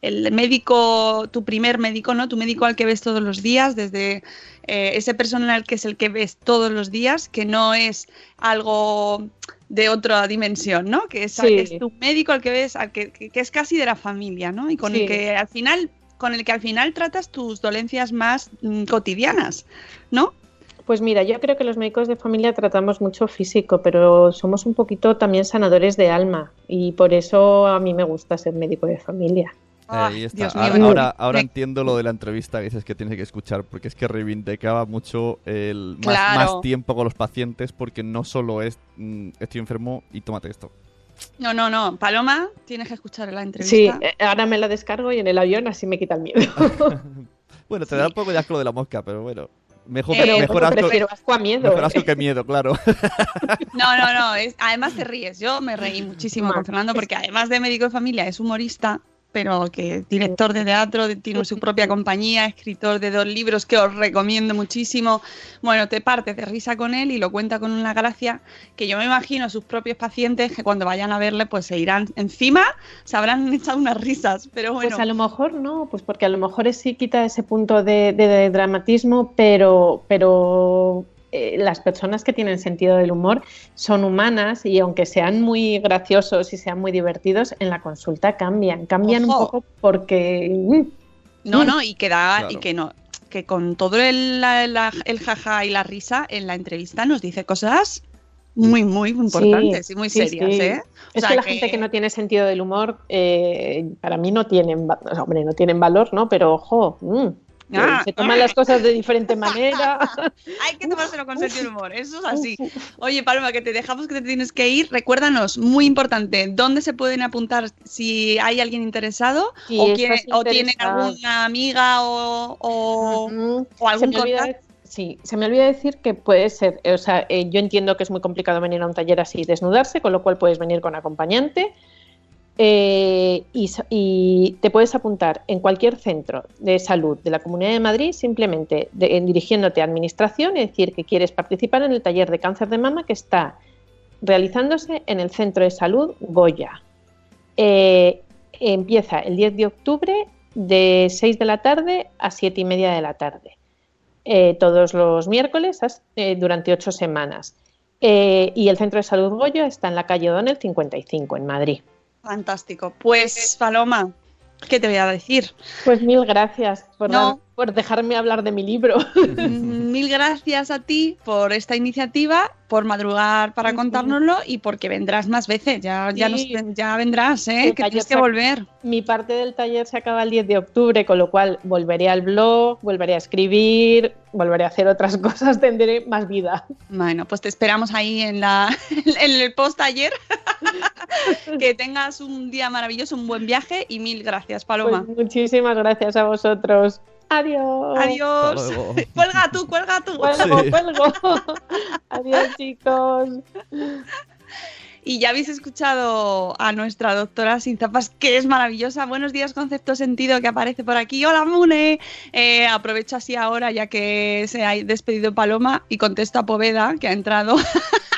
Speaker 1: el médico, tu primer médico, ¿no? Tu médico al que ves todos los días, desde eh, ese personal que es el que ves todos los días, que no es algo de otra dimensión, ¿no? Que es, tu médico al que ves, al que, es casi de la familia, ¿no? Y con el que al final, con el que al final tratas tus dolencias más mm, cotidianas, ¿no?
Speaker 2: Pues mira, yo creo que los médicos de familia tratamos mucho físico, pero somos un poquito también sanadores de alma y por eso a mí me gusta ser médico de familia.
Speaker 3: Ah, ahora, ahora, entiendo lo de la entrevista que dices que tienes que escuchar, porque es que reivindicaba mucho el más, tiempo con los pacientes, porque no solo es mm, estoy enfermo y tómate esto.
Speaker 1: No, no, no. Paloma, tienes que escuchar la entrevista.
Speaker 2: Sí, eh, ahora me la descargo y en el avión así me quita el miedo.
Speaker 3: bueno, te da un poco de asco de la mosca, pero bueno. Mejor,
Speaker 2: eh, mejor, asco, a miedo.
Speaker 3: Mejor asco que miedo, claro.
Speaker 1: No, no, no. además te ríes. Yo me reí muchísimo con Fernando porque además de médico de familia es humorista pero que director de teatro, tiene su propia compañía, escritor de dos libros que os recomiendo muchísimo. Bueno, te partes de risa con él y lo cuenta con una gracia que yo me imagino a sus propios pacientes que cuando vayan a verle pues se irán encima, se habrán echado unas risas, pero bueno.
Speaker 2: Pues a lo mejor no, pues porque a lo mejor sí quita ese punto de, de dramatismo, pero, pero eh, las personas que tienen sentido del humor son humanas y aunque sean muy graciosos y sean muy divertidos, en la consulta cambian, cambian un poco porque...
Speaker 1: Mm, no, mm. no, y que da, y que no, que con todo el, el jaja y la risa en la entrevista nos dice cosas muy, muy importantes y muy serias. ¿eh?
Speaker 2: es que la gente que no tiene sentido del humor, eh, para mí no tienen, hombre, no tienen valor, ¿no? Pero ojo, mm, Ah, se toman las cosas de diferente manera.
Speaker 1: Hay que tomárselo con sentido del humor, eso es así. Oye, Paloma, que te dejamos que te tienes que ir. Recuérdanos, muy importante, ¿dónde se pueden apuntar si hay alguien interesado o, tiene alguna amiga o, algún contacto?
Speaker 2: Sí, se me olvida decir que puede ser, o sea, eh, yo entiendo que es muy complicado venir a un taller así y desnudarse, con lo cual puedes venir con acompañante. Eh, y, te puedes apuntar en cualquier centro de salud de la Comunidad de Madrid simplemente dirigiéndote a Administración y decir que quieres participar en el taller de cáncer de mama que está realizándose en el Centro de Salud Goya. Eh, empieza el 10 de octubre de 6 de la tarde a 7 y media de la tarde. Eh, todos los miércoles durante 8 semanas. y el Centro de Salud Goya está en la calle O'Donnell 55 en Madrid.
Speaker 1: Fantástico. Pues, Paloma, ¿qué te voy a decir?
Speaker 2: Pues mil gracias por, por dejarme hablar de mi libro.
Speaker 1: Mil gracias a ti por esta iniciativa por madrugar para contárnoslo y porque vendrás más veces. Ya, ya, ya vendrás, ¿eh? que tienes que volver.
Speaker 2: Mi parte del taller se acaba el 10 de octubre, con lo cual volveré al blog, volveré a escribir, volveré a hacer otras cosas, tendré más vida.
Speaker 1: Bueno, pues te esperamos ahí en, la, en el post taller. que tengas un día maravilloso, un buen viaje y mil gracias, Paloma.
Speaker 2: Pues muchísimas gracias a vosotros. Adiós.
Speaker 1: Adiós. cuelga tú, cuelga tú.
Speaker 2: Cuelgo, cuelgo. Adiós, chicos.
Speaker 1: Y ya habéis escuchado a nuestra doctora Sin Zapas, que es maravillosa. Buenos días, concepto sentido, que aparece por aquí. Hola, Mune. Eh, aprovecho así ahora, ya que se ha despedido Paloma, y contesto a Poveda, que ha entrado.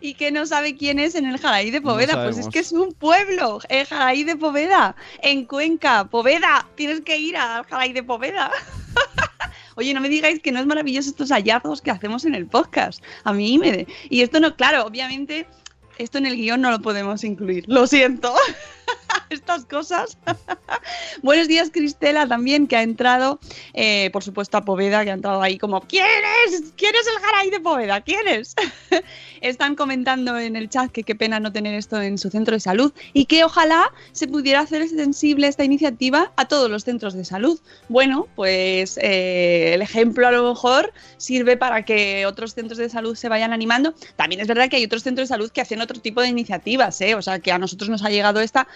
Speaker 1: y que no sabe quién es en el Jaraí de Poveda. pues es que es un pueblo, el Jaraí de Poveda, en Cuenca. Poveda, tienes que ir al Jaraí de Poveda. Oye, no me digáis que no es maravilloso estos hallazgos que hacemos en el podcast. A mí me... Y esto no, claro, obviamente, esto en el guion no lo podemos incluir. Lo siento. estas cosas. Buenos días, Cristela, también, que ha entrado, eh, por supuesto, a Poveda, que ha entrado ahí como, ¿quién es? ¿Quién es el Garay de Poveda? ¿Quién es? Están comentando en el chat que qué pena no tener esto en su centro de salud y que ojalá se pudiera hacer extensible esta iniciativa a todos los centros de salud. Bueno, pues eh, el ejemplo a lo mejor sirve para que otros centros de salud se vayan animando. También es verdad que hay otros centros de salud que hacen otro tipo de iniciativas, ¿eh? o sea, que a nosotros nos ha llegado esta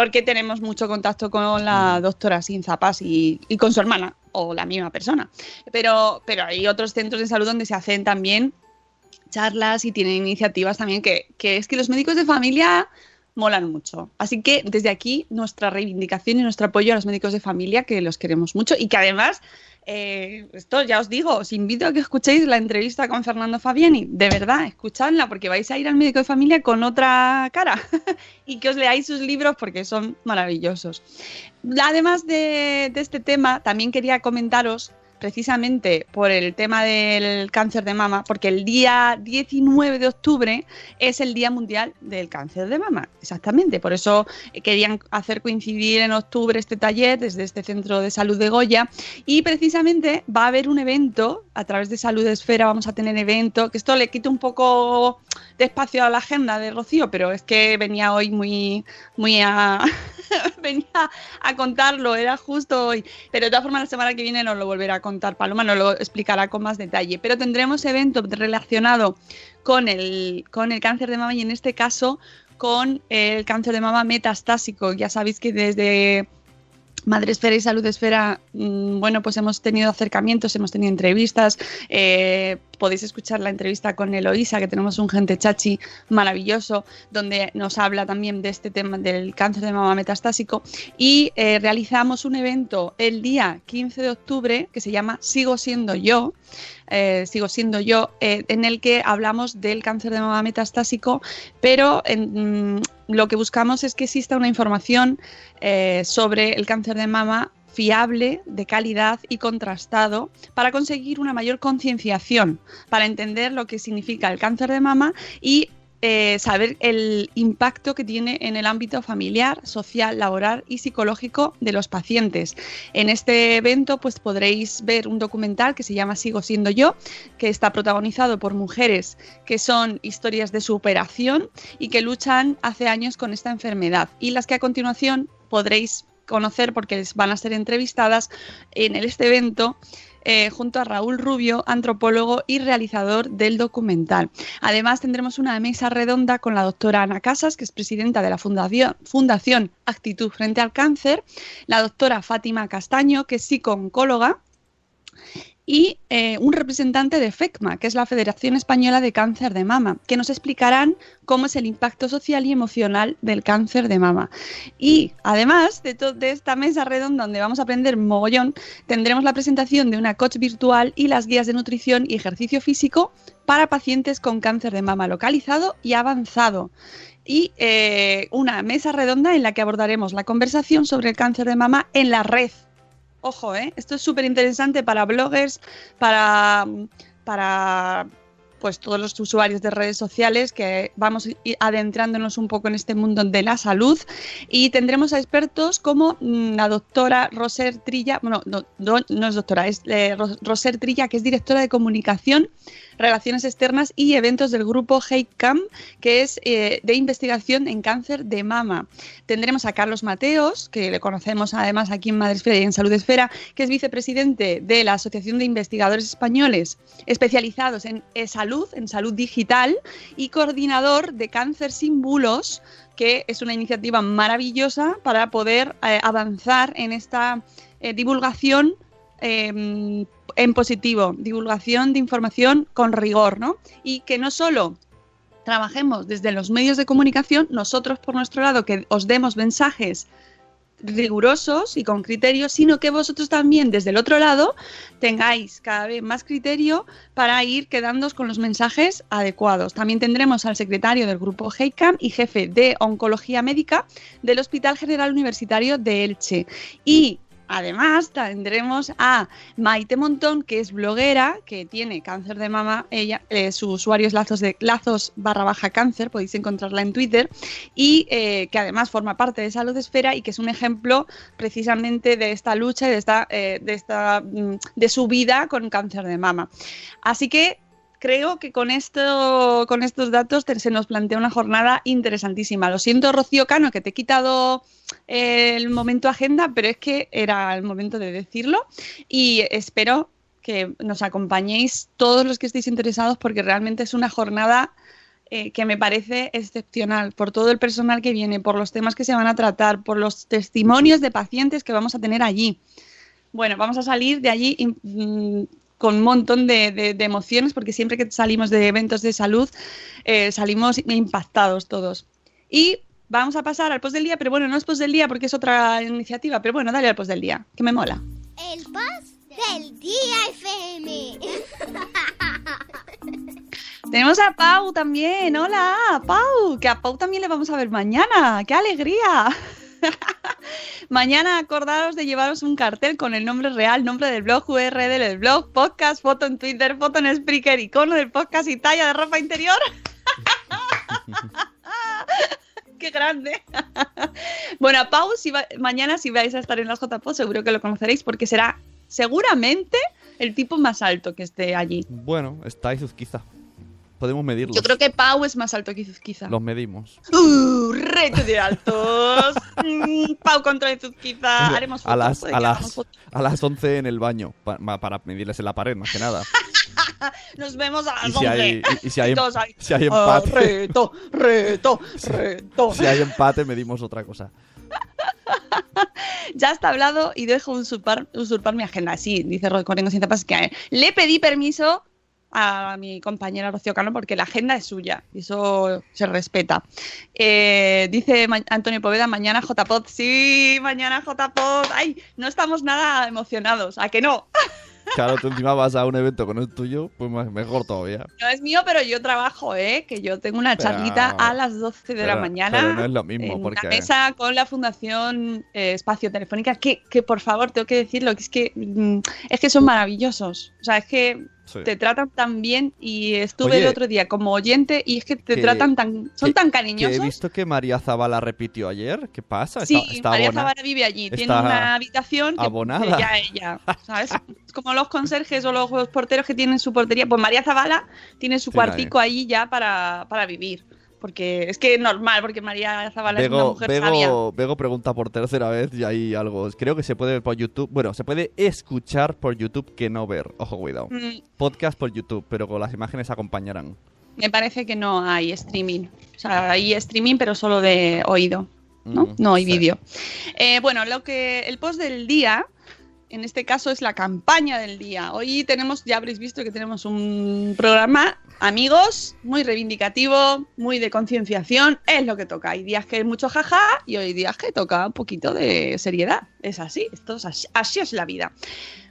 Speaker 1: porque tenemos mucho contacto con la doctora Sin Zapas y, con su hermana o la misma persona. Pero, pero hay otros centros de salud donde se hacen también charlas y tienen iniciativas también que, que es que los médicos de familia molan mucho. Así que desde aquí nuestra reivindicación y nuestro apoyo a los médicos de familia, que los queremos mucho y que además eh, esto ya os digo, os invito a que escuchéis la entrevista con Fernando Fabiani. De verdad, escuchadla porque vais a ir al médico de familia con otra cara y que os leáis sus libros porque son maravillosos. Además de este tema, también quería comentaros precisamente por el tema del cáncer de mama, porque el día 19 de octubre es el Día Mundial del Cáncer de Mama, exactamente. Por eso querían hacer coincidir en octubre este taller desde este Centro de Salud de Goya y precisamente va a haber un evento a través de Salud Esfera, vamos a tener evento, que esto le quita un poco de espacio a la agenda de Rocío, pero es que venía hoy muy, muy a, venía a contarlo, era justo hoy. Pero de todas formas la semana que viene nos lo volverá a contar Paloma nos lo explicará con más detalle. Pero tendremos evento relacionado con el, con el cáncer de mama y en este caso con el cáncer de mama metastásico. Ya sabéis que desde Madre Esfera y Salud Esfera, mm, bueno, pues hemos tenido acercamientos, hemos tenido entrevistas. Eh, podéis escuchar la entrevista con Eloisa, que tenemos un gente chachi maravilloso, donde nos habla también de este tema del cáncer de mama metastásico. Y eh, realizamos un evento el día 15 de octubre que se llama Sigo siendo yo. Eh, sigo siendo yo, en el que hablamos del cáncer de mama metastásico, pero mm, lo que buscamos es que exista una información eh, sobre el cáncer de mama fiable, de calidad y contrastado para conseguir una mayor concienciación, para entender lo que significa el cáncer de mama y eh, saber el impacto que tiene en el ámbito familiar, social, laboral y psicológico de los pacientes. En este evento pues podréis ver un documental que se llama Sigo siendo yo, que está protagonizado por mujeres que son historias de superación y que luchan hace años con esta enfermedad y las que a continuación podréis conocer porque van a ser entrevistadas en este evento eh, junto a Raúl Rubio, antropólogo y realizador del documental. Además, tendremos una mesa redonda con la doctora Ana Casas, que es presidenta de la Fundación, Fundación Actitud Frente al Cáncer, la doctora Fátima Castaño, que es psico-oncóloga, y eh, un representante de FECMA, que es la Federación Española de Cáncer de Mama, que nos explicarán cómo es el impacto social y emocional del cáncer de mama. Y además de, de esta mesa redonda donde vamos a aprender mogollón, tendremos la presentación de una coach virtual y las guías de nutrición y ejercicio físico para pacientes con cáncer de mama localizado y avanzado y eh, una mesa redonda en la que abordaremos la conversación sobre el cáncer de mama en la red Ojo, ¿eh? Esto es súper interesante para bloggers, para, para pues todos los usuarios de redes sociales que vamos adentrándonos un poco en este mundo de la salud y tendremos a expertos como mm, la doctora Roser Trilla, bueno, no, no, es doctora, es eh, Roser Trilla, que es directora de comunicación Relaciones Externas y Eventos del grupo HEICAM, que es eh, de investigación en cáncer de mama. Tendremos a Carlos Mateos, que le conocemos además aquí en Madresfera y en Salud Esfera, que es vicepresidente de la Asociación de Investigadores Españoles especializados en eh, salud, en salud digital y coordinador de Cáncer sin bulos, que es una iniciativa maravillosa para poder eh, avanzar en esta divulgación em, en positivo, divulgación de información con rigor, ¿no? Y que no solo trabajemos desde los medios de comunicación, nosotros por nuestro lado que os demos mensajes rigurosos y con criterio, sino que vosotros también desde el otro lado tengáis cada vez más criterio para ir quedándoos con los mensajes adecuados. También tendremos al secretario del grupo HEICAM y jefe de Oncología Médica del Hospital General Universitario de Elche. Y Además, tendremos a Maite Montón, que es bloguera, que tiene cáncer de mama. Ella, eh, su usuario es lazos de lazos barra baja cáncer, podéis encontrarla en Twitter, y eh, que además forma parte de Salud Esfera y que es un ejemplo precisamente de esta lucha y de esta, eh, de esta mm, de su vida con cáncer de mama. Así que creo que con esto, con estos datos se nos plantea una jornada interesantísima. Lo siento, Rocío Cano, que te he quitado el momento agenda, pero es que era el momento de decirlo y espero que nos acompañéis todos los que estéis interesados porque realmente es una jornada eh, que me parece excepcional por todo el personal que viene, por los temas que se van a tratar, por los testimonios de pacientes que vamos a tener allí. Bueno, vamos a salir de allí mm, con un montón de, emociones porque siempre que salimos de eventos de salud eh, salimos impactados todos. Y Vamos a pasar al post del día, pero bueno, no es post del día porque es otra iniciativa, pero bueno, dale al post del día, que me mola.
Speaker 4: El post del Día FM.
Speaker 1: Tenemos a Pau también. Hola, Pau. Que a Pau también le vamos a ver mañana. ¡Qué alegría! Mañana acordaros de llevaros un cartel con el nombre real, nombre del blog, URL del blog, podcast, foto en Twitter, foto en Spreaker, icono del podcast y talla de ropa interior. ¡Qué grande! bueno, Pau, si mañana si vais a estar en las JPO, seguro que lo conoceréis porque será seguramente el tipo más alto que esté allí.
Speaker 3: Bueno, está quizá podemos medirlos.
Speaker 1: Yo creo que Pau es más alto que Zuzquiza.
Speaker 3: Los medimos.
Speaker 1: ¡Uh! ¡Reto de altos! Mm, Pau contra Zuzquiza. Haremos fotos.
Speaker 3: A las, a, las, a las 11 en el baño, para medirles en la pared, más que nada.
Speaker 1: Nos vemos a las
Speaker 3: y si
Speaker 1: 11.
Speaker 3: Hay, y, si hay, si hay
Speaker 1: ah,
Speaker 3: empate.
Speaker 1: reto, reto, reto.
Speaker 3: Si hay empate, medimos otra cosa.
Speaker 1: ya está hablado y dejo usurpar, usurpar mi agenda. Sí, dice Corriendo sin zapas que le pedí permiso a mi compañera Rocío Cano porque la agenda es suya y eso se respeta. Eh, dice Antonio Poveda, mañana JPod. Sí, mañana JPod. Ay, no estamos nada emocionados. ¿A que no?
Speaker 3: Claro, tú encima vas a un evento con el tuyo, pues mejor todavía.
Speaker 1: No es mío, pero yo trabajo, ¿eh? Que yo tengo una charlita a las 12 de la mañana.
Speaker 3: Pero no es lo mismo,
Speaker 1: en
Speaker 3: porque.
Speaker 1: Una mesa con la Fundación eh, Espacio Telefónica, que, que por favor, tengo que decirlo, que es que, mm, es que son maravillosos. O sea, es que te tratan tan bien y estuve el otro día como oyente y es que te tratan tan son tan cariñosos.
Speaker 3: he visto que María Zavala repitió ayer, ¿qué pasa?
Speaker 1: Sí, María Zavala vive allí, tiene una habitación que,
Speaker 3: abonada.
Speaker 1: ya ella, ¿sabes? es como los conserjes o los porteros que tienen su portería, pues María Zavala tiene su cuartico ahí ya para, para vivir porque es que es normal, porque María Zavala es una mujer
Speaker 3: Bego,
Speaker 1: sabia.
Speaker 3: Bego pregunta por tercera vez y hay algo. Creo que se puede ver por YouTube. Bueno, se puede escuchar por YouTube que no ver. Ojo, cuidado.
Speaker 1: Mm.
Speaker 3: Podcast por YouTube, pero con las imágenes acompañarán.
Speaker 1: Me parece que no hay streaming. O sea, hay streaming, pero solo de oído. ¿no?
Speaker 3: Mm,
Speaker 1: no hay
Speaker 3: sí.
Speaker 1: vídeo. Eh, bueno, lo que el post del día, en este caso es la campaña del día. Hoy tenemos, ya habréis visto que tenemos un programa, amigos, muy reivindicativo, muy de concienciación. Es lo que toca. Hay días que hay mucho jaja y hoy días que toca un poquito de seriedad. Es así, esto es así, así es la vida.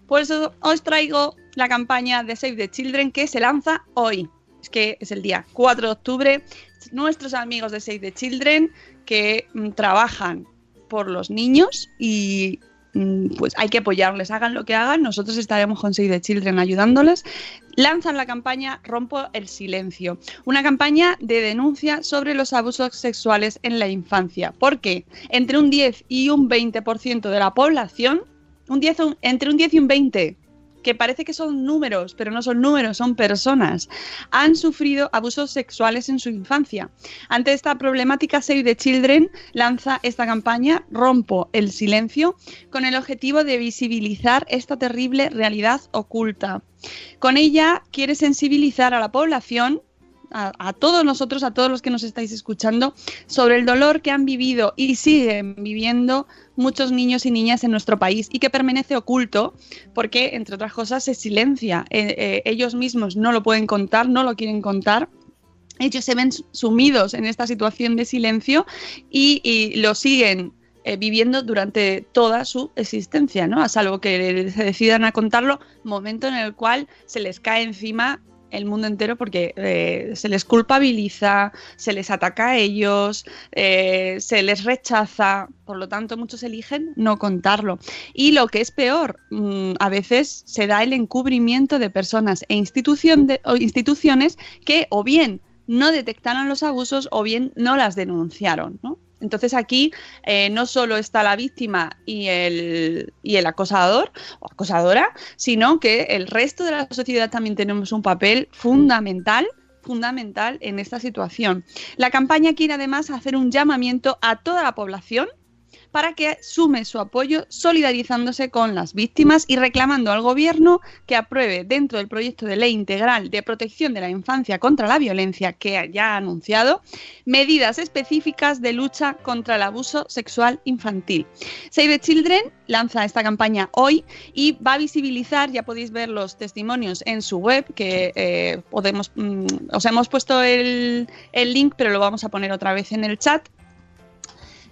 Speaker 1: Por eso os traigo la campaña de Save the Children que se lanza hoy. Es que es el día 4 de octubre. Nuestros amigos de Save the Children que mm, trabajan por los niños y pues hay que apoyarles, hagan lo que hagan, nosotros estaremos con Save the Children ayudándoles. Lanzan la campaña Rompo el Silencio, una campaña de denuncia sobre los abusos sexuales en la infancia, porque entre un 10 y un 20% de la población, un 10, un- entre un 10 y un 20, que parece que son números, pero no son números, son personas, han sufrido abusos sexuales en su infancia. Ante esta problemática, Save the Children lanza esta campaña Rompo el Silencio con el objetivo de visibilizar esta terrible realidad oculta. Con ella quiere sensibilizar a la población a, a, todos nosotros, a todos los que nos estáis escuchando, sobre el dolor que han vivido y siguen viviendo muchos niños y niñas en nuestro país y que permanece oculto porque, entre otras cosas, se silencia. Eh, eh, ellos mismos no lo pueden contar, no lo quieren contar. Ellos se ven sumidos en esta situación de silencio y, lo siguen eh, viviendo durante toda su existencia, ¿no? A salvo que se decidan a contarlo, momento en el cual se les cae encima el mundo entero porque eh, se les culpabiliza, se les ataca a ellos, eh, se les rechaza, por lo tanto muchos eligen no contarlo. Y lo que es peor, mmm, a veces se da el encubrimiento de personas e institución de, o instituciones que o bien no detectaron los abusos o bien no las denunciaron, ¿no? Entonces aquí eh, no solo está la víctima y el, y el acosador o acosadora, sino que el resto de la sociedad también tenemos un papel fundamental fundamental en esta situación. La campaña quiere además hacer un llamamiento a toda la población para que sume su apoyo solidarizándose con las víctimas y reclamando al Gobierno que apruebe dentro del proyecto de ley integral de protección de la infancia contra la violencia que ya ha anunciado medidas específicas de lucha contra el abuso sexual infantil. Save the Children lanza esta campaña hoy y va a visibilizar, ya podéis ver los testimonios en su web, que eh, podemos, mm, os hemos puesto el, el link, pero lo vamos a poner otra vez en el chat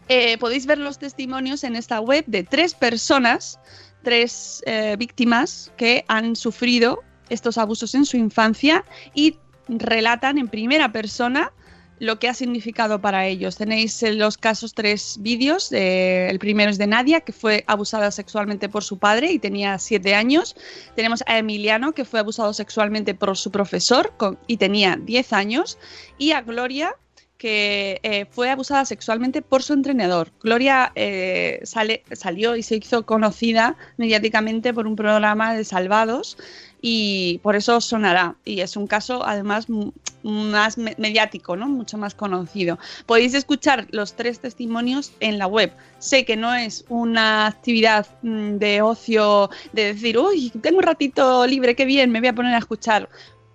Speaker 1: eh, podéis ver los testimonios en esta web de tres personas tres eh, víctimas que han sufrido estos abusos en su infancia y relatan en primera persona lo que ha significado para ellos. Tenéis en los casos tres vídeos. el primero es de Nadia, que fue abusada sexualmente por su padre y tenía siete años. Tenemos a Emiliano, que fue abusado sexualmente por su profesor y tenía diez años. Y a Gloria, que eh, fue abusada sexualmente por su entrenador. Gloria eh, sale, salió y se hizo conocida mediáticamente por un programa de Salvados y por eso sonará. Y es un caso además más mediático, ¿no? mucho más conocido. Podéis escuchar los tres testimonios en la web. Sé que no es una actividad mm, de ocio de decir, uy, tengo un ratito libre, qué bien, me voy a poner a escuchar.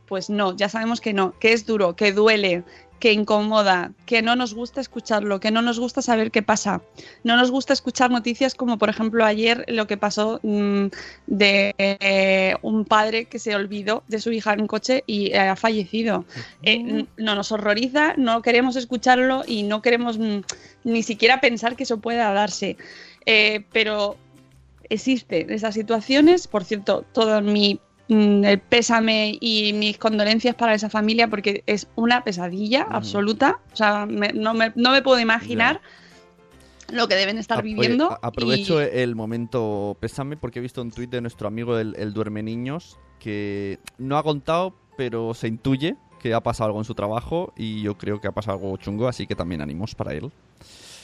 Speaker 1: Pues no, ya sabemos que no, que es duro, que duele, que incomoda, que no nos gusta escucharlo, que no nos gusta saber qué pasa. No nos gusta escuchar noticias como por ejemplo ayer lo que pasó mm, de eh, un padre que se olvidó de su hija en un coche y eh, ha fallecido. Eh, no nos horroriza, no queremos escucharlo y no queremos mm, ni siquiera pensar que eso pueda darse. pero existen esas situaciones, por cierto, todo mi el pésame y mis condolencias para esa familia porque es una pesadilla absoluta. O sea, no, me, no, me, puedo imaginar lo que deben estar viviendo.
Speaker 3: aprovecho el momento pésame porque he visto un tuit de nuestro amigo el, Duerme Niños que no ha contado, pero se intuye que ha pasado algo en su trabajo y yo creo que ha pasado algo chungo, así que también ánimos para él.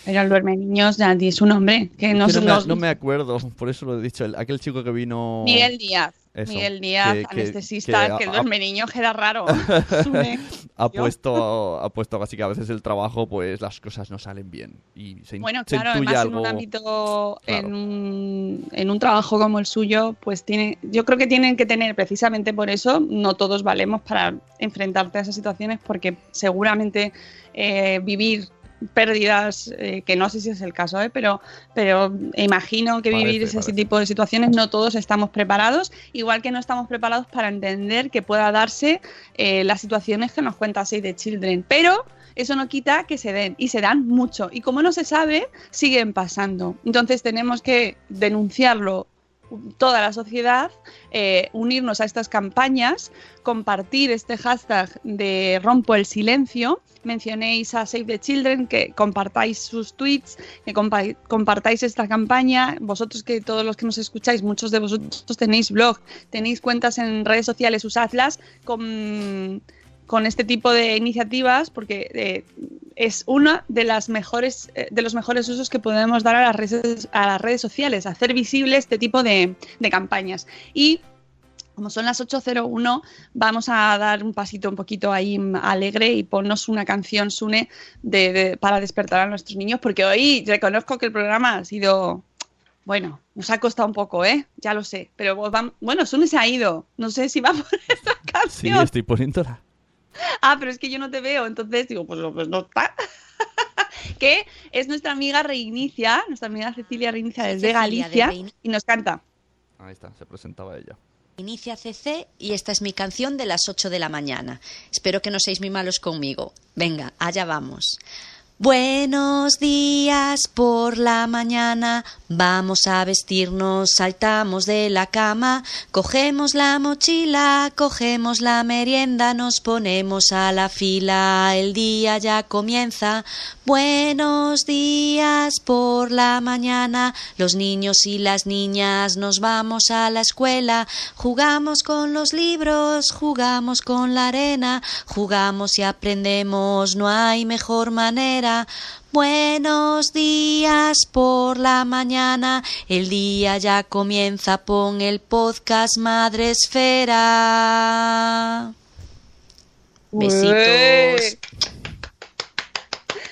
Speaker 1: Pero el duerme niños ya es su nombre. Que no,
Speaker 3: no, me, acuerdo, por eso lo he dicho. aquel chico que vino.
Speaker 1: Miguel Díaz. Miguel Díaz, anestesista, que, el duerme niños queda raro.
Speaker 3: ha puesto, ha puesto así que a veces el trabajo, pues las cosas no salen bien. Y
Speaker 1: bueno, claro, además en un ámbito, en, un, en un trabajo como el suyo, pues tiene, yo creo que tienen que tener precisamente por eso, no todos valemos para enfrentarte a esas situaciones, porque seguramente eh, vivir pérdidas, eh, que no sé si es el caso, ¿eh? pero, pero imagino que vivir ese tipo de situaciones no todos estamos preparados, igual que no estamos preparados para entender que pueda darse eh, las situaciones que nos cuenta Save the Children. Pero eso no quita que se den y se dan mucho. Y como no se sabe, siguen pasando. Entonces tenemos que denunciarlo toda la sociedad, eh, unirnos a estas campañas, compartir este hashtag de rompo el silencio, mencionéis a Save the Children, que compartáis sus tweets, que compartáis esta campaña, vosotros que todos los que nos escucháis, muchos de vosotros tenéis blog, tenéis cuentas en redes sociales, usadlas con con este tipo de iniciativas porque eh, es uno de las mejores eh, de los mejores usos que podemos dar a las redes a las redes sociales hacer visible este tipo de, campañas y como son las 8.01, vamos a dar un pasito un poquito ahí alegre y ponnos una canción, Sune, de, para despertar a nuestros niños, porque hoy reconozco que el programa ha sido, bueno, nos ha costado un poco, ¿eh? Ya lo sé, pero bueno, Sune se ha ido, no sé si va a poner esta canción.
Speaker 3: Sí, estoy poniéndola.
Speaker 1: ah, pero es que yo no te veo, entonces digo, pues, pues no está. que es nuestra amiga Reinicia, nuestra amiga Cecilia Reinicia desde Galicia, y nos canta.
Speaker 3: Ahí está, se presentaba ella.
Speaker 5: Inicia CC y esta es mi canción de las 8 de la mañana. Espero que no seáis muy malos conmigo. Venga, allá vamos. Buenos días por la mañana, vamos a vestirnos, saltamos de la cama, cogemos la mochila, cogemos la merienda, nos ponemos a la fila, el día ya comienza. Buenos días por la mañana, los niños y las niñas nos vamos a la escuela, jugamos con los libros, jugamos con la arena, jugamos y aprendemos, no hay mejor manera Buenos días por la mañana, el día ya comienza, pon el podcast Madre Esfera. Besitos.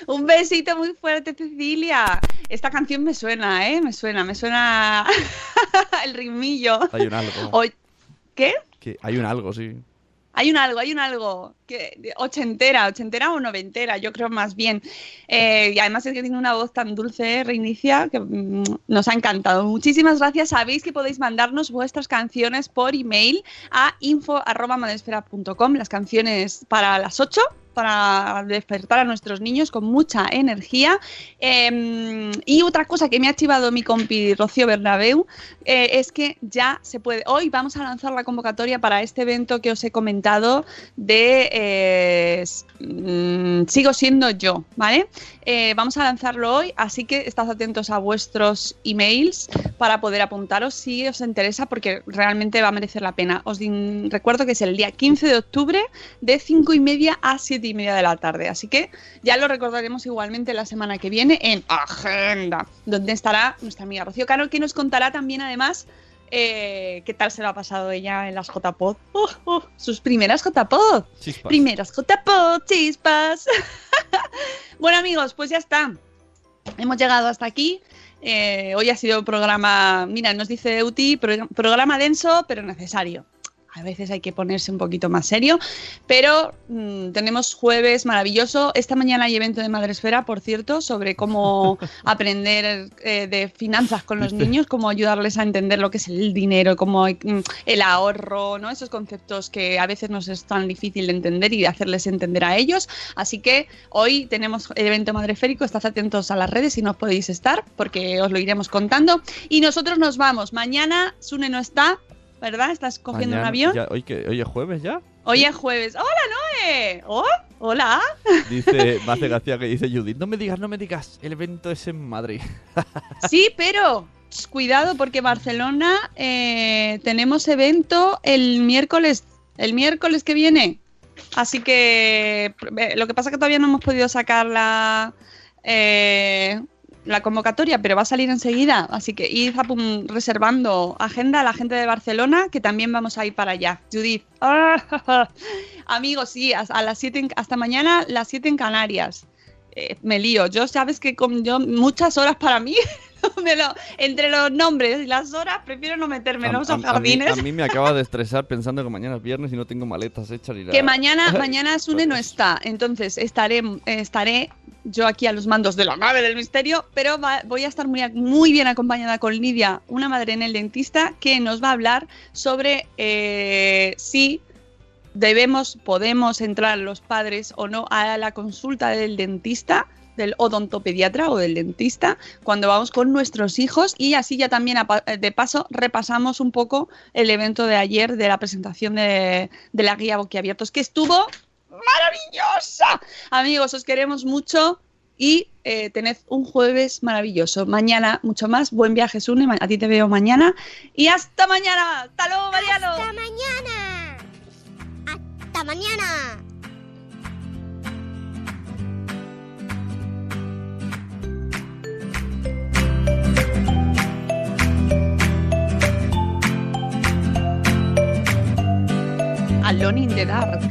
Speaker 1: Un besito muy fuerte, Cecilia. Esta canción me suena, ¿eh? Me suena, me suena el ritmillo.
Speaker 3: Hay un algo.
Speaker 1: ¿Qué?
Speaker 3: Que hay un algo, sí.
Speaker 1: Hay un algo, hay un algo, que, ochentera, ochentera o noventera, yo creo más bien. Eh, y además es que tiene una voz tan dulce, reinicia, que mm, nos ha encantado. Muchísimas gracias. Sabéis que podéis mandarnos vuestras canciones por email a info.madesfera.com, las canciones para las 8 para despertar a nuestros niños con mucha energía. Em, y otra cosa que me ha activado mi compi Rocío Bernabeu eh, es que ya se puede. Hoy vamos a lanzar la convocatoria para este evento que os he comentado de eh, mm, Sigo siendo yo, ¿vale? Eh, vamos a lanzarlo hoy, así que estad atentos a vuestros emails para poder apuntaros si os interesa, porque realmente va a merecer la pena. Os recuerdo que es el día 15 de octubre de 5 y media a 7 y media de la tarde, así que ya lo recordaremos igualmente la semana que viene en Agenda, donde estará nuestra amiga Rocío Caro, que nos contará también además eh, qué tal se lo ha pasado ella en las JPod. Uh, uh, sus primeras JPod. Primeras JPod, chispas. bueno amigos, pues ya está. Hemos llegado hasta aquí. Eh, hoy ha sido un programa, mira, nos dice Euti, programa denso pero necesario a veces hay que ponerse un poquito más serio, pero mm, tenemos jueves maravilloso. Esta mañana hay evento de Madresfera, por cierto, sobre cómo aprender eh, de finanzas con los niños, cómo ayudarles a entender lo que es el dinero, cómo mm, el ahorro, ¿no? Esos conceptos que a veces nos es tan difícil de entender y de hacerles entender a ellos. Así que hoy tenemos el evento madreférico, estad atentos a las redes si no podéis estar, porque os lo iremos contando. Y nosotros nos vamos. Mañana Sune no está, ¿verdad? ¿Estás cogiendo un avión?
Speaker 3: hoy, que, hoy es jueves ya.
Speaker 1: Hoy es jueves. ¡Hola, Noé! ¿Oh? ¿Hola?
Speaker 3: Dice, me hace gracia que dice Judith, no me digas, no me digas, el evento es en Madrid.
Speaker 1: sí, pero cuidado porque Barcelona eh, tenemos evento el miércoles, el miércoles que viene. Así que eh, lo que pasa es que todavía no hemos podido sacar la... Eh, la convocatoria, pero va a salir enseguida. Así que id reservando agenda a la gente de Barcelona, que también vamos a ir para allá. Judith. Amigos, sí, a, las 7 hasta mañana, las 7 en Canarias. Eh, me lío. Yo sabes que con yo muchas horas para mí. entre los nombres y las horas prefiero no meterme en esos jardines.
Speaker 3: A mí, me acaba de estresar pensando que mañana es viernes y no tengo maletas hechas.
Speaker 1: Que mañana, mañana Sune no está, entonces estaré, estaré yo aquí a los mandos de la nave del misterio, pero voy a estar muy, muy bien acompañada con Lidia, una madre en el dentista, que nos va a hablar sobre eh, si debemos, podemos entrar los padres o no a la consulta del dentista del odontopediatra o del dentista cuando vamos con nuestros hijos y así ya también de paso repasamos un poco el evento de ayer de la presentación de, de la guía boquiabiertos que estuvo maravillosa. Amigos, os queremos mucho y eh, tened un jueves maravilloso. Mañana mucho más. Buen viaje, Sune. A ti te veo mañana. Y hasta mañana. Hasta luego, Mariano.
Speaker 4: Hasta mañana. Hasta mañana.
Speaker 1: Alone in the Dark.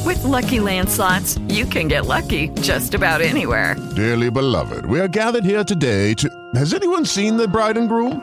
Speaker 6: With lucky landslots, you can get lucky just about anywhere.
Speaker 7: Dearly beloved, we are gathered here today to. Has anyone seen the bride and groom?